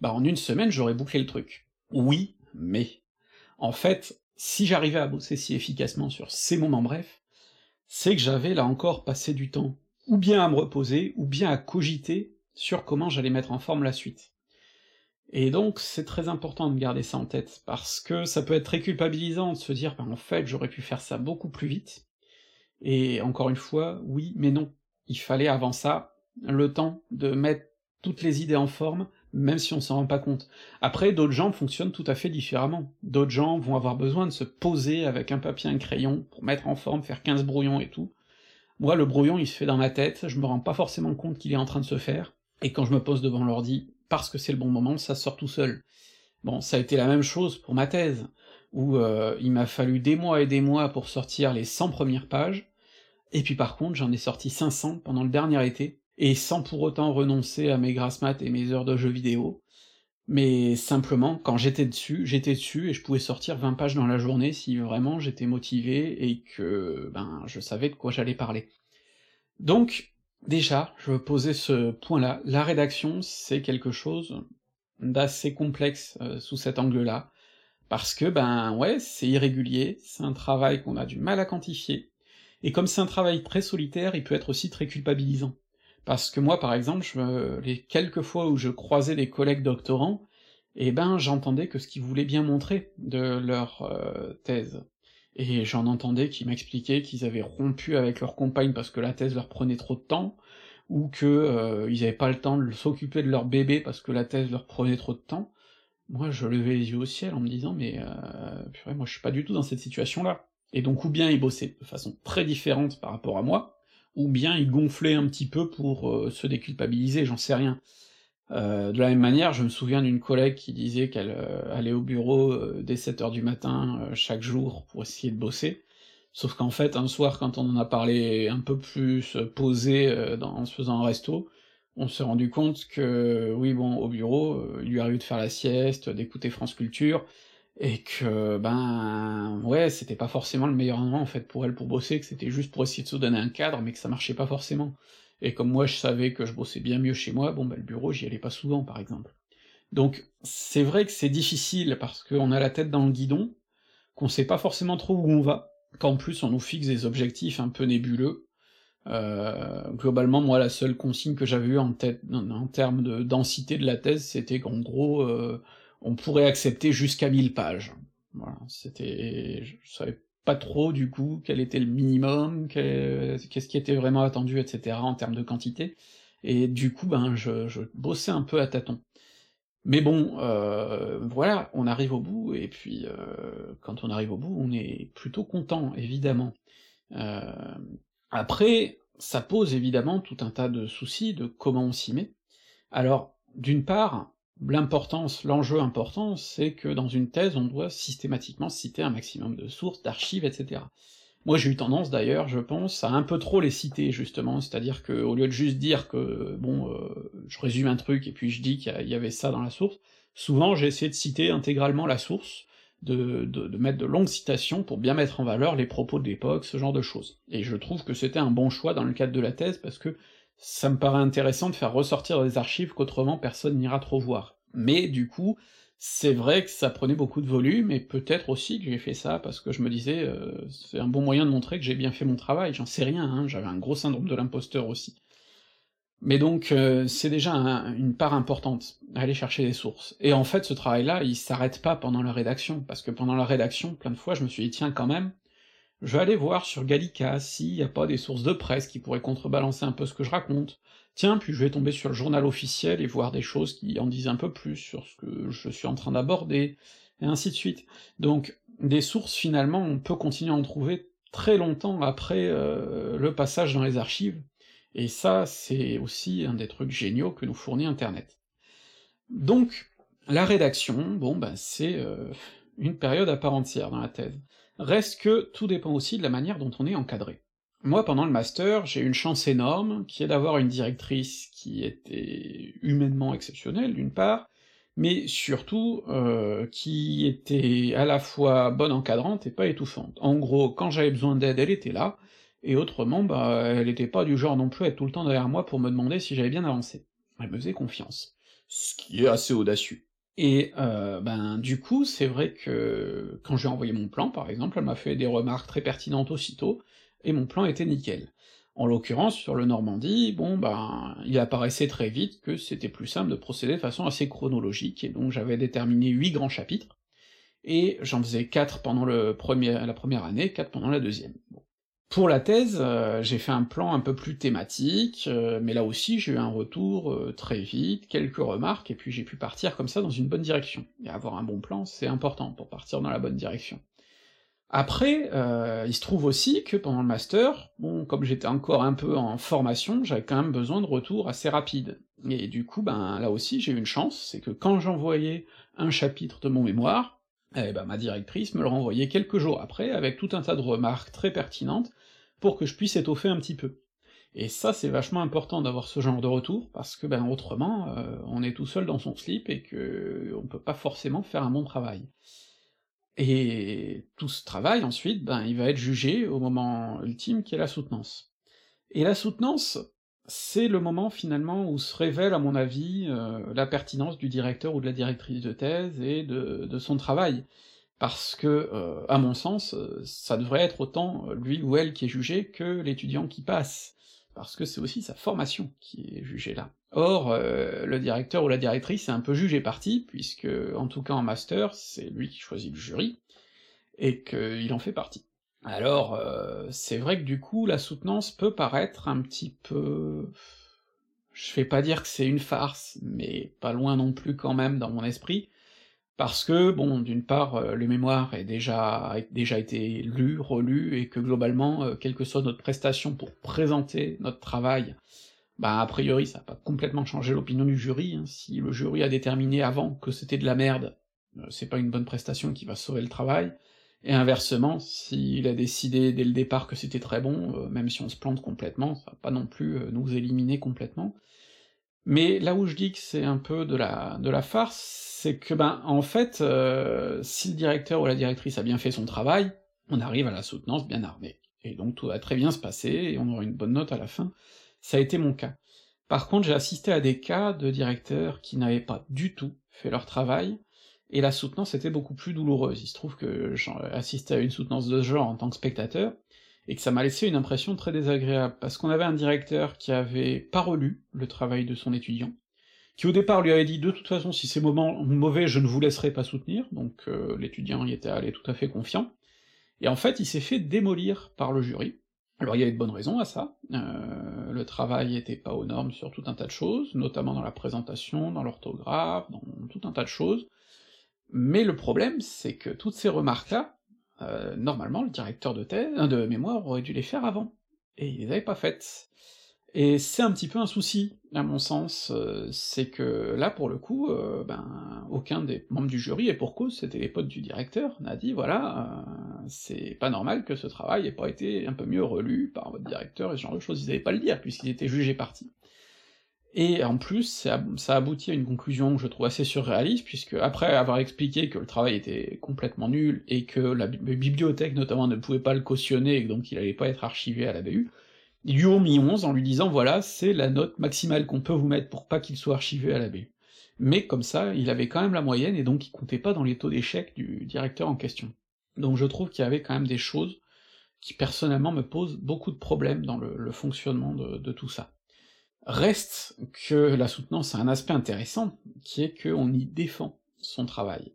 bah en une semaine j'aurais bouclé le truc. Oui, mais en fait, si j'arrivais à bosser si efficacement sur ces moments brefs, c'est que j'avais là encore passé du temps, ou bien à me reposer, ou bien à cogiter sur comment j'allais mettre en forme la suite. Et donc c'est très important de garder ça en tête, parce que ça peut être très culpabilisant de se dire ben en fait j'aurais pu faire ça beaucoup plus vite, et encore une fois, oui, mais non. Il fallait avant ça le temps de mettre toutes les idées en forme, même si on s'en rend pas compte. Après, d'autres gens fonctionnent tout à fait différemment. D'autres gens vont avoir besoin de se poser avec un papier et un crayon pour mettre en forme, faire 15 brouillons et tout. Moi, le brouillon, il se fait dans ma tête, je me rends pas forcément compte qu'il est en train de se faire, et quand je me pose devant l'ordi, parce que c'est le bon moment, ça sort tout seul. Bon, ça a été la même chose pour ma thèse, où euh, il m'a fallu des mois et des mois pour sortir les 100 premières pages, et puis par contre j'en ai sorti 500 pendant le dernier été, et sans pour autant renoncer à mes grasses maths et mes heures de jeux vidéo, mais simplement, quand j'étais dessus, j'étais dessus et je pouvais sortir 20 pages dans la journée si vraiment j'étais motivé et que, ben, je savais de quoi j'allais parler. Donc, déjà, je veux poser ce point-là, la rédaction, c'est quelque chose d'assez complexe euh, sous cet angle-là, parce que, ben, ouais, c'est irrégulier, c'est un travail qu'on a du mal à quantifier, et comme c'est un travail très solitaire, il peut être aussi très culpabilisant. Parce que moi, par exemple, je, les quelques fois où je croisais des collègues doctorants, eh ben j'entendais que ce qu'ils voulaient bien montrer de leur euh, thèse. Et j'en entendais qui m'expliquaient qu'ils avaient rompu avec leur compagne parce que la thèse leur prenait trop de temps, ou que euh, ils avaient pas le temps de s'occuper de leur bébé parce que la thèse leur prenait trop de temps. Moi, je levais les yeux au ciel en me disant mais euh, purée, moi je suis pas du tout dans cette situation-là. Et donc ou bien ils bossaient de façon très différente par rapport à moi, ou bien il gonflait un petit peu pour euh, se déculpabiliser, j'en sais rien. Euh, de la même manière, je me souviens d'une collègue qui disait qu'elle euh, allait au bureau dès 7 heures du matin chaque jour pour essayer de bosser, sauf qu'en fait, un soir, quand on en a parlé un peu plus posé en se faisant un resto, on s'est rendu compte que, oui bon, au bureau, il lui arrivait de faire la sieste, d'écouter France Culture, et que ben ouais c'était pas forcément le meilleur endroit en fait pour elle pour bosser, que c'était juste pour essayer de se donner un cadre, mais que ça marchait pas forcément. Et comme moi je savais que je bossais bien mieux chez moi, bon ben le bureau j'y allais pas souvent par exemple. Donc c'est vrai que c'est difficile parce qu'on a la tête dans le guidon, qu'on sait pas forcément trop où on va, qu'en plus on nous fixe des objectifs un peu nébuleux. Euh, globalement, moi, la seule consigne que j'avais eue en, tête, en, termes de densité de la thèse, c'était qu'en gros, euh, on pourrait accepter jusqu'à 1000 pages. Voilà, c'était... je savais pas trop, du coup, quel était le minimum, qu'est-ce qui était vraiment attendu, etc., en termes de quantité, et du coup, ben, je, je bossais un peu à tâtons. Mais bon, euh, voilà, on arrive au bout, et puis, euh, quand on arrive au bout, on est plutôt content, évidemment. Euh, après, ça pose évidemment tout un tas de soucis de comment on s'y met. Alors, d'une part, l'importance, l'enjeu important, c'est que dans une thèse, on doit systématiquement citer un maximum de sources, d'archives, etc. Moi j'ai eu tendance d'ailleurs, je pense, à un peu trop les citer, justement, c'est-à-dire que au lieu de juste dire que, bon, euh, je résume un truc et puis je dis qu'il y avait ça dans la source, souvent j'ai essayé de citer intégralement la source, de, mettre de longues citations pour bien mettre en valeur les propos de l'époque, ce genre de choses. Et je trouve que c'était un bon choix dans le cadre de la thèse, parce que ça me paraît intéressant de faire ressortir des archives qu'autrement personne n'ira trop voir. Mais du coup, c'est vrai que ça prenait beaucoup de volume, et peut-être aussi que j'ai fait ça parce que je me disais, euh, c'est un bon moyen de montrer que j'ai bien fait mon travail, j'en sais rien, hein, j'avais un gros syndrome de l'imposteur aussi. Mais donc, euh, c'est déjà une part importante, aller chercher des sources. Et en fait, ce travail-là, il s'arrête pas pendant la rédaction, parce que pendant la rédaction, plein de fois, je me suis dit, tiens, quand même, je vais aller voir sur Gallica s'il n'y a pas des sources de presse qui pourraient contrebalancer un peu ce que je raconte. Tiens, puis je vais tomber sur le journal officiel et voir des choses qui en disent un peu plus sur ce que je suis en train d'aborder, et ainsi de suite. Donc, des sources, finalement, on peut continuer à en trouver très longtemps après euh, le passage dans les archives, et ça, c'est aussi un des trucs géniaux que nous fournit Internet. Donc, la rédaction, bon, ben c'est euh, une période à part entière dans la thèse. Reste que tout dépend aussi de la manière dont on est encadré. Moi, pendant le master, j'ai une chance énorme, qui est d'avoir une directrice qui était humainement exceptionnelle, d'une part, mais surtout euh, qui était à la fois bonne encadrante et pas étouffante. En gros, quand j'avais besoin d'aide, elle était là, et autrement, bah, elle était pas du genre non plus à être tout le temps derrière moi pour me demander si j'avais bien avancé. Elle me faisait confiance. Ce qui est assez audacieux. Et euh, ben du coup, c'est vrai que quand j'ai envoyé mon plan, par exemple, elle m'a fait des remarques très pertinentes aussitôt, et mon plan était nickel. En l'occurrence, sur le Normandie, bon ben, il apparaissait très vite que c'était plus simple de procéder de façon assez chronologique, et donc j'avais déterminé huit grands chapitres, et j'en faisais quatre pendant la première année, quatre pendant la deuxième. Pour la thèse, euh, j'ai fait un plan un peu plus thématique, euh, mais là aussi j'ai eu un retour euh, très vite, quelques remarques, et puis j'ai pu partir comme ça dans une bonne direction. Et avoir un bon plan, c'est important pour partir dans la bonne direction. Après, il se trouve aussi que pendant le master, bon, comme j'étais encore un peu en formation, j'avais quand même besoin de retours assez rapides. Et du coup, ben là aussi j'ai eu une chance, c'est que quand j'envoyais un chapitre de mon mémoire, eh ben ma directrice me le renvoyait quelques jours après, avec tout un tas de remarques très pertinentes, pour que je puisse étoffer un petit peu. Et ça, c'est vachement important d'avoir ce genre de retour, parce que ben autrement, euh, on est tout seul dans son slip et que on peut pas forcément faire un bon travail. Et tout ce travail, ensuite, ben il va être jugé au moment ultime qui est la soutenance. Et la soutenance, c'est le moment finalement où se révèle, à mon avis, euh, la pertinence du directeur ou de la directrice de thèse et de son travail. Parce que, euh, à mon sens, ça devrait être autant lui ou elle qui est jugé que l'étudiant qui passe parce que c'est aussi sa formation qui est jugée là. Or, euh, le directeur ou la directrice est un peu jugé parti, puisque, en tout cas en master, c'est lui qui choisit le jury, et qu'il en fait partie. Alors, euh, c'est vrai que du coup, la soutenance peut paraître un petit peu... Je vais pas dire que c'est une farce, mais pas loin non plus quand même dans mon esprit, parce que, bon, d'une part, euh, le mémoire est déjà, a déjà été lu, relu, et que globalement, euh, quelle que soit notre prestation pour présenter notre travail, bah a priori ça n'a pas complètement changé l'opinion du jury, hein. si le jury a déterminé avant que c'était de la merde, euh, c'est pas une bonne prestation qui va sauver le travail, et inversement, s'il a décidé dès le départ que c'était très bon, même si on se plante complètement, ça va pas non plus nous éliminer complètement. Mais là où je dis que c'est un peu de la, de la farce, c'est que ben en fait, euh, si le directeur ou la directrice a bien fait son travail, on arrive à la soutenance bien armée. Et donc tout va très bien se passer, et on aura une bonne note à la fin. Ça a été mon cas. Par contre, j'ai assisté à des cas de directeurs qui n'avaient pas du tout fait leur travail, et la soutenance était beaucoup plus douloureuse. Il se trouve que j'ai assisté à une soutenance de ce genre en tant que spectateur, et que ça m'a laissé une impression très désagréable, parce qu'on avait un directeur qui avait pas relu le travail de son étudiant, qui au départ lui avait dit de toute façon si c'est mauvais je ne vous laisserai pas soutenir, donc euh, l'étudiant y était allé tout à fait confiant, et en fait il s'est fait démolir par le jury. Alors il y avait de bonnes raisons à ça, euh, le travail était pas aux normes sur tout un tas de choses, notamment dans la présentation, dans l'orthographe, dans tout un tas de choses, mais le problème c'est que toutes ces remarques-là, euh, normalement le directeur de thèse, de mémoire aurait dû les faire avant, et il les avait pas faites. Et c'est un petit peu un souci, à mon sens, euh, c'est que là, pour le coup, euh, ben, aucun des membres du jury, et pour cause, c'était les potes du directeur, n'a dit, voilà, euh, c'est pas normal que ce travail ait pas été un peu mieux relu par votre directeur, et ce genre de choses, ils avaient pas le dire, puisqu'ils étaient jugés partis. Et en plus, ça, ça aboutit à une conclusion que je trouve assez surréaliste, puisque après avoir expliqué que le travail était complètement nul, et que la bibliothèque notamment ne pouvait pas le cautionner, et donc il allait pas être archivé à la BU, ils lui ont mis 11 en lui disant voilà, c'est la note maximale qu'on peut vous mettre pour pas qu'il soit archivé à la. Mais comme ça, il avait quand même la moyenne et donc il comptait pas dans les taux d'échec du directeur en question. Donc je trouve qu'il y avait quand même des choses qui personnellement me posent beaucoup de problèmes dans le, fonctionnement de, tout ça. Reste que la soutenance a un aspect intéressant, qui est qu'on y défend son travail.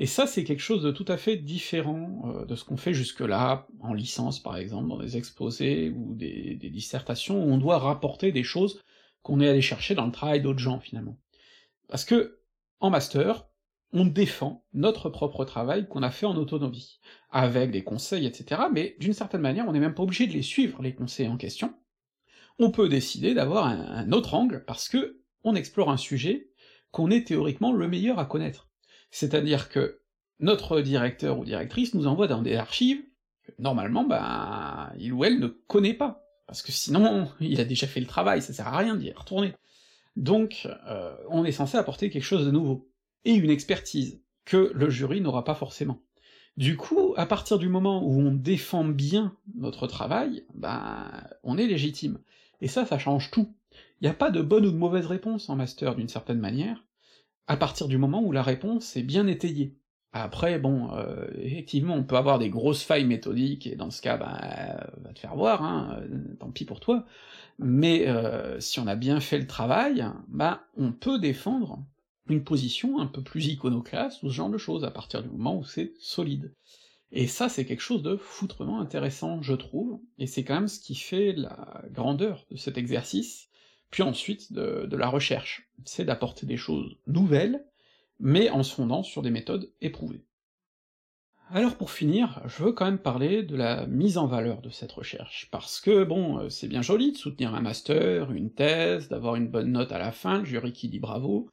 Et ça, c'est quelque chose de tout à fait différent euh, de ce qu'on fait jusque-là, en licence par exemple, dans des exposés ou des, dissertations, où on doit rapporter des choses qu'on est allé chercher dans le travail d'autres gens, finalement. Parce que, en master, on défend notre propre travail qu'on a fait en autonomie, avec des conseils, etc., mais d'une certaine manière, on n'est même pas obligé de les suivre, les conseils en question. On peut décider d'avoir un, un autre angle, parce que on explore un sujet qu'on est théoriquement le meilleur à connaître. C'est-à-dire que notre directeur ou directrice nous envoie dans des archives que normalement, ben, il ou elle ne connaît pas, parce que sinon, il a déjà fait le travail, ça sert à rien d'y retourner. Donc, euh, on est censé apporter quelque chose de nouveau, et une expertise, que le jury n'aura pas forcément. Du coup, à partir du moment où on défend bien notre travail, ben, on est légitime. Et ça, ça change tout. Il n'y a pas de bonne ou de mauvaise réponse en master d'une certaine manière, à partir du moment où la réponse est bien étayée. Après, bon, euh, effectivement, on peut avoir des grosses failles méthodiques, et dans ce cas, bah, va te faire voir, hein, euh, tant pis pour toi, mais euh, si on a bien fait le travail, bah, on peut défendre une position un peu plus iconoclaste, ou ce genre de choses, à partir du moment où c'est solide. Et ça, c'est quelque chose de foutrement intéressant, je trouve, et c'est quand même ce qui fait la grandeur de cet exercice, puis ensuite de, la recherche, c'est d'apporter des choses nouvelles, mais en se fondant sur des méthodes éprouvées. Alors pour finir, je veux quand même parler de la mise en valeur de cette recherche, parce que bon, euh, c'est bien joli de soutenir un master, une thèse, d'avoir une bonne note à la fin, le jury qui dit bravo,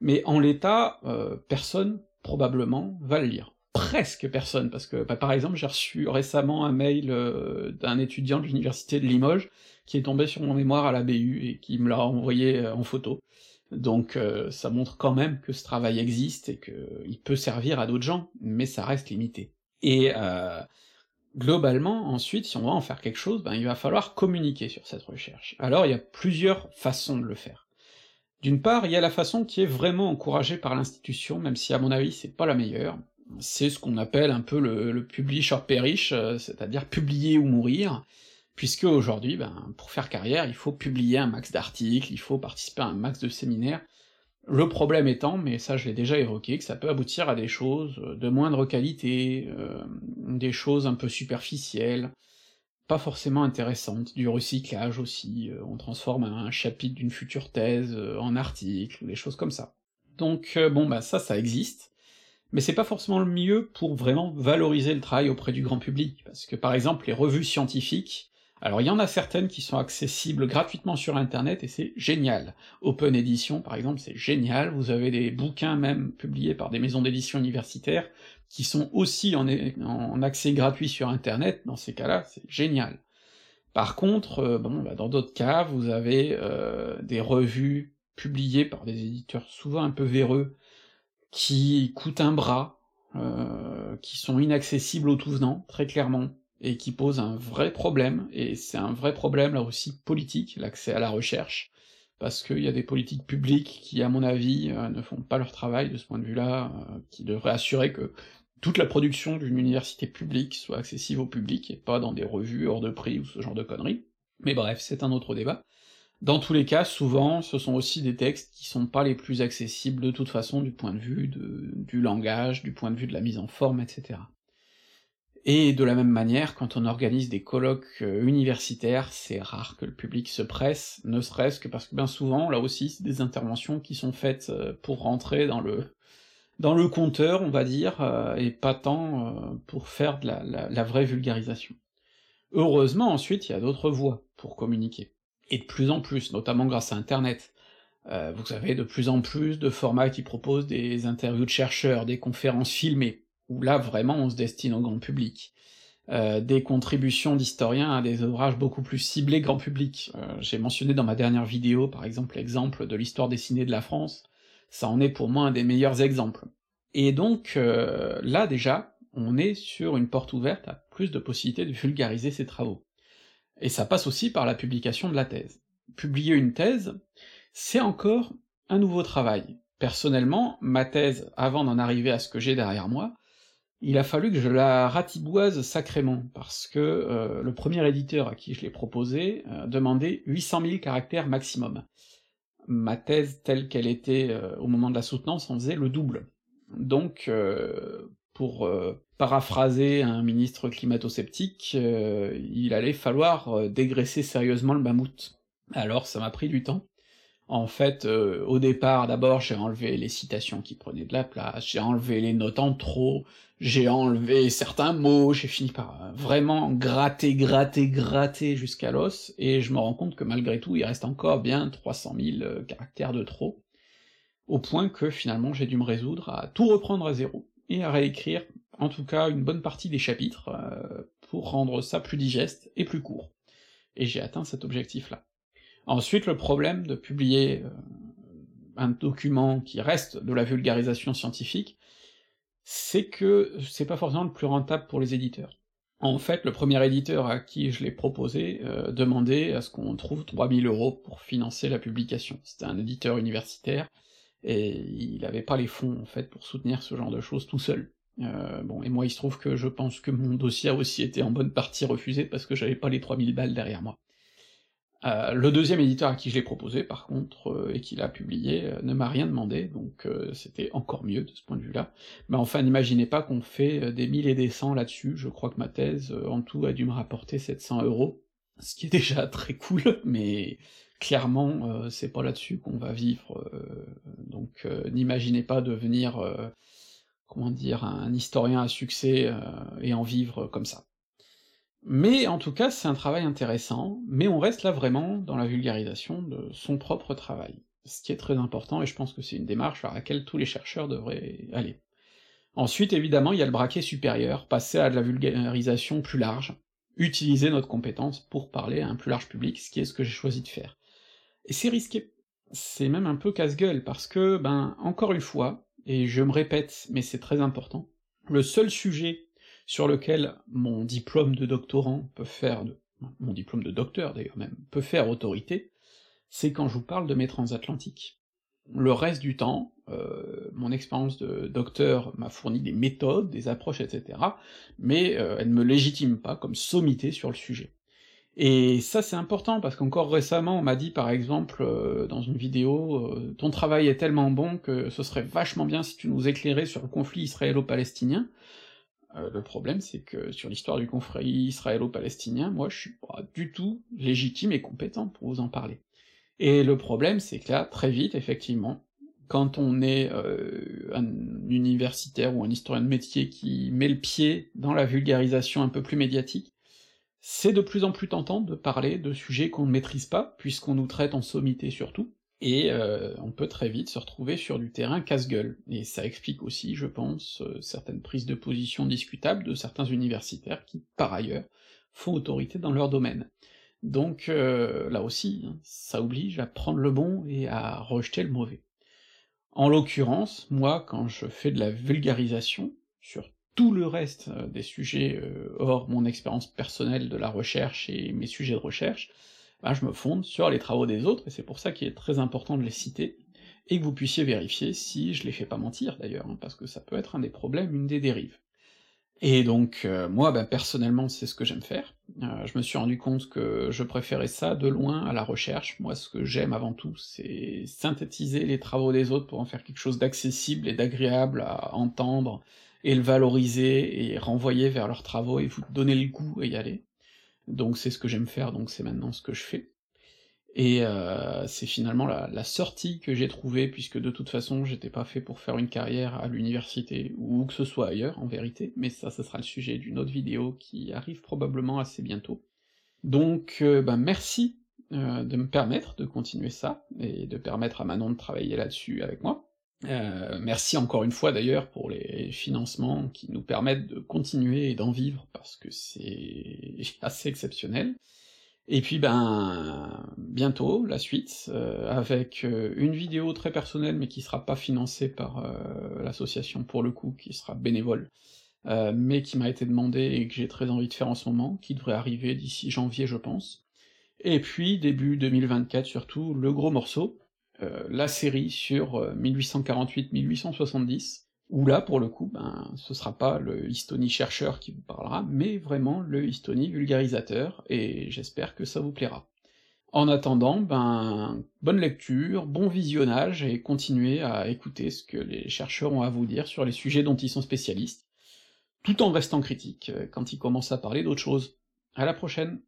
mais en l'état, euh, personne, probablement, va le lire. Presque personne, parce que, bah, par exemple, j'ai reçu récemment un mail euh, d'un étudiant de l'université de Limoges, qui est tombé sur mon mémoire à la BU, et qui me l'a envoyé euh, en photo. Donc euh, ça montre quand même que ce travail existe et qu'il peut servir à d'autres gens, mais ça reste limité. Et globalement, ensuite, si on va en faire quelque chose, ben il va falloir communiquer sur cette recherche. Alors il y a plusieurs façons de le faire. D'une part, il y a la façon qui est vraiment encouragée par l'institution, même si à mon avis c'est pas la meilleure, c'est ce qu'on appelle un peu le, publish or perish, euh, c'est-à-dire publier ou mourir, puisque aujourd'hui, ben, pour faire carrière, il faut publier un max d'articles, il faut participer à un max de séminaires, le problème étant, mais ça je l'ai déjà évoqué, que ça peut aboutir à des choses de moindre qualité, euh, des choses un peu superficielles, pas forcément intéressantes, du recyclage aussi, euh, on transforme un chapitre d'une future thèse en article, des choses comme ça. Donc bon bah ça ça existe, mais c'est pas forcément le mieux pour vraiment valoriser le travail auprès du grand public, parce que par exemple les revues scientifiques, alors il y en a certaines qui sont accessibles gratuitement sur internet et c'est génial. Open Edition par exemple c'est génial, vous avez des bouquins même publiés par des maisons d'édition universitaires qui sont aussi en, accès gratuit sur internet, dans ces cas-là c'est génial. Par contre, euh, bon, bah, dans d'autres cas, vous avez euh, des revues publiées par des éditeurs souvent un peu véreux, qui coûtent un bras, euh, qui sont inaccessibles aux tout venants, très clairement, et qui posent un vrai problème, et c'est un vrai problème là aussi politique, l'accès à la recherche, parce qu'il y a des politiques publiques qui, à mon avis, euh, ne font pas leur travail de ce point de vue-là, euh, qui devraient assurer que toute la production d'une université publique soit accessible au public, et pas dans des revues hors de prix ou ce genre de conneries. Mais bref, c'est un autre débat. Dans tous les cas, souvent, ce sont aussi des textes qui sont pas les plus accessibles de toute façon du point de vue du langage, du point de vue de la mise en forme, etc. Et de la même manière, quand on organise des colloques euh, universitaires, c'est rare que le public se presse, ne serait-ce que parce que bien souvent, là aussi, c'est des interventions qui sont faites euh, pour rentrer dans le dans le compteur, on va dire, euh, et pas tant pour faire de la, la vraie vulgarisation. Heureusement, ensuite, il y a d'autres voies pour communiquer et de plus en plus, notamment grâce à Internet. Euh, vous avez de plus en plus de formats qui proposent des interviews de chercheurs, des conférences filmées, où là vraiment on se destine au grand public. Euh, des contributions d'historiens à des ouvrages beaucoup plus ciblés grand public. Euh, j'ai mentionné dans ma dernière vidéo, par exemple, l'exemple de l'histoire dessinée de la France, ça en est pour moi un des meilleurs exemples. Et donc, là déjà, on est sur une porte ouverte à plus de possibilités de vulgariser ses travaux. Et ça passe aussi par la publication de la thèse. Publier une thèse, c'est encore un nouveau travail. Personnellement, ma thèse, avant d'en arriver à ce que j'ai derrière moi, il a fallu que je la ratiboise sacrément, parce que euh, le premier éditeur à qui je l'ai proposé euh, demandait 800 000 caractères maximum. Ma thèse telle qu'elle était euh, au moment de la soutenance en faisait le double. Donc, pour paraphraser un ministre climato-sceptique, euh, il allait falloir euh, dégraisser sérieusement le mammouth. Alors ça m'a pris du temps. En fait, euh, au départ, d'abord, j'ai enlevé les citations qui prenaient de la place, j'ai enlevé les notes en trop, j'ai enlevé certains mots, j'ai fini par vraiment gratter, gratter, gratter jusqu'à l'os, et je me rends compte que malgré tout, il reste encore bien 300 000 caractères de trop, au point que finalement j'ai dû me résoudre à tout reprendre à zéro, et à réécrire en tout cas une bonne partie des chapitres, euh, pour rendre ça plus digeste et plus court. Et j'ai atteint cet objectif-là. Ensuite, le problème de publier euh, un document qui reste de la vulgarisation scientifique, c'est que c'est pas forcément le plus rentable pour les éditeurs. En fait, le premier éditeur à qui je l'ai proposé euh, demandait à ce qu'on trouve 3000 euros pour financer la publication. C'était un éditeur universitaire, et il avait pas les fonds, en fait, pour soutenir ce genre de choses tout seul. Euh, bon, et moi il se trouve que je pense que mon dossier a aussi été en bonne partie refusé parce que j'avais pas les 3000 balles derrière moi. Euh, le deuxième éditeur à qui je l'ai proposé, par contre, euh, et qui l'a publié, ne m'a rien demandé, donc c'était encore mieux de ce point de vue-là. Mais enfin, n'imaginez pas qu'on fait des mille et des cents là-dessus, je crois que ma thèse, en tout, a dû me rapporter 700 euros, ce qui est déjà très cool, mais clairement, c'est pas là-dessus qu'on va vivre, donc n'imaginez pas de venir comment dire, un historien à succès euh, et en vivre comme ça. Mais en tout cas, c'est un travail intéressant, mais on reste là vraiment dans la vulgarisation de son propre travail, ce qui est très important, et je pense que c'est une démarche vers laquelle tous les chercheurs devraient aller. Ensuite, évidemment, il y a le braquet supérieur, passer à de la vulgarisation plus large, utiliser notre compétence pour parler à un plus large public, ce qui est ce que j'ai choisi de faire. Et c'est risqué. C'est même un peu casse-gueule, parce que, ben, encore une fois, et je me répète, mais c'est très important, le seul sujet sur lequel mon diplôme de doctorant peut faire de... mon diplôme de docteur d'ailleurs même, peut faire autorité, c'est quand je vous parle de mes transatlantiques. Le reste du temps, euh, mon expérience de docteur m'a fourni des méthodes, des approches, etc., mais euh, elle ne me légitime pas comme sommité sur le sujet. Et ça c'est important, parce qu'encore récemment on m'a dit par exemple euh, dans une vidéo euh, ton travail est tellement bon que ce serait vachement bien si tu nous éclairais sur le conflit israélo-palestinien. Euh, le problème c'est que sur l'histoire du conflit israélo-palestinien, moi je suis pas du tout légitime et compétent pour vous en parler. Et le problème c'est que là, très vite, effectivement, quand on est un universitaire ou un historien de métier qui met le pied dans la vulgarisation un peu plus médiatique, c'est de plus en plus tentant de parler de sujets qu'on ne maîtrise pas, puisqu'on nous traite en sommité surtout, et euh, on peut très vite se retrouver sur du terrain casse-gueule, et ça explique aussi, je pense, euh, certaines prises de position discutables de certains universitaires qui, par ailleurs, font autorité dans leur domaine. Donc euh, là aussi, hein, ça oblige à prendre le bon et à rejeter le mauvais. En l'occurrence, moi, quand je fais de la vulgarisation, sur tout le reste euh, des sujets euh, hors mon expérience personnelle de la recherche et mes sujets de recherche, ben je me fonde sur les travaux des autres, et c'est pour ça qu'il est très important de les citer, et que vous puissiez vérifier si je les fais pas mentir d'ailleurs, hein, parce que ça peut être un des problèmes, une des dérives. Et donc, euh, moi, ben, personnellement, c'est ce que j'aime faire. je me suis rendu compte que je préférais ça de loin à la recherche. Moi, ce que j'aime avant tout, c'est synthétiser les travaux des autres pour en faire quelque chose d'accessible et d'agréable à entendre, et le valoriser, et renvoyer vers leurs travaux, et vous donner le goût à y aller. Donc c'est ce que j'aime faire, donc c'est maintenant ce que je fais. Et euh, c'est finalement la, sortie que j'ai trouvée, puisque de toute façon j'étais pas fait pour faire une carrière à l'université, ou que ce soit ailleurs, en vérité, mais ça, ce sera le sujet d'une autre vidéo qui arrive probablement assez bientôt. Donc, ben merci euh, de me permettre de continuer ça, et de permettre à Manon de travailler là-dessus avec moi. Euh, merci encore une fois d'ailleurs pour les financements qui nous permettent de continuer et d'en vivre, parce que c'est assez exceptionnel. Et puis ben bientôt la suite, euh, avec euh, une vidéo très personnelle mais qui sera pas financée par l'association pour le coup, qui sera bénévole, mais qui m'a été demandée et que j'ai très envie de faire en ce moment, qui devrait arriver d'ici janvier je pense. Et puis début 2024 surtout, le gros morceau, la série sur 1848-1870, euh, où là, pour le coup, ben, ce sera pas le Histony chercheur qui vous parlera, mais vraiment le Histony vulgarisateur, et j'espère que ça vous plaira. En attendant, ben, bonne lecture, bon visionnage, et continuez à écouter ce que les chercheurs ont à vous dire sur les sujets dont ils sont spécialistes, tout en restant critiques euh, quand ils commencent à parler d'autres choses. À la prochaine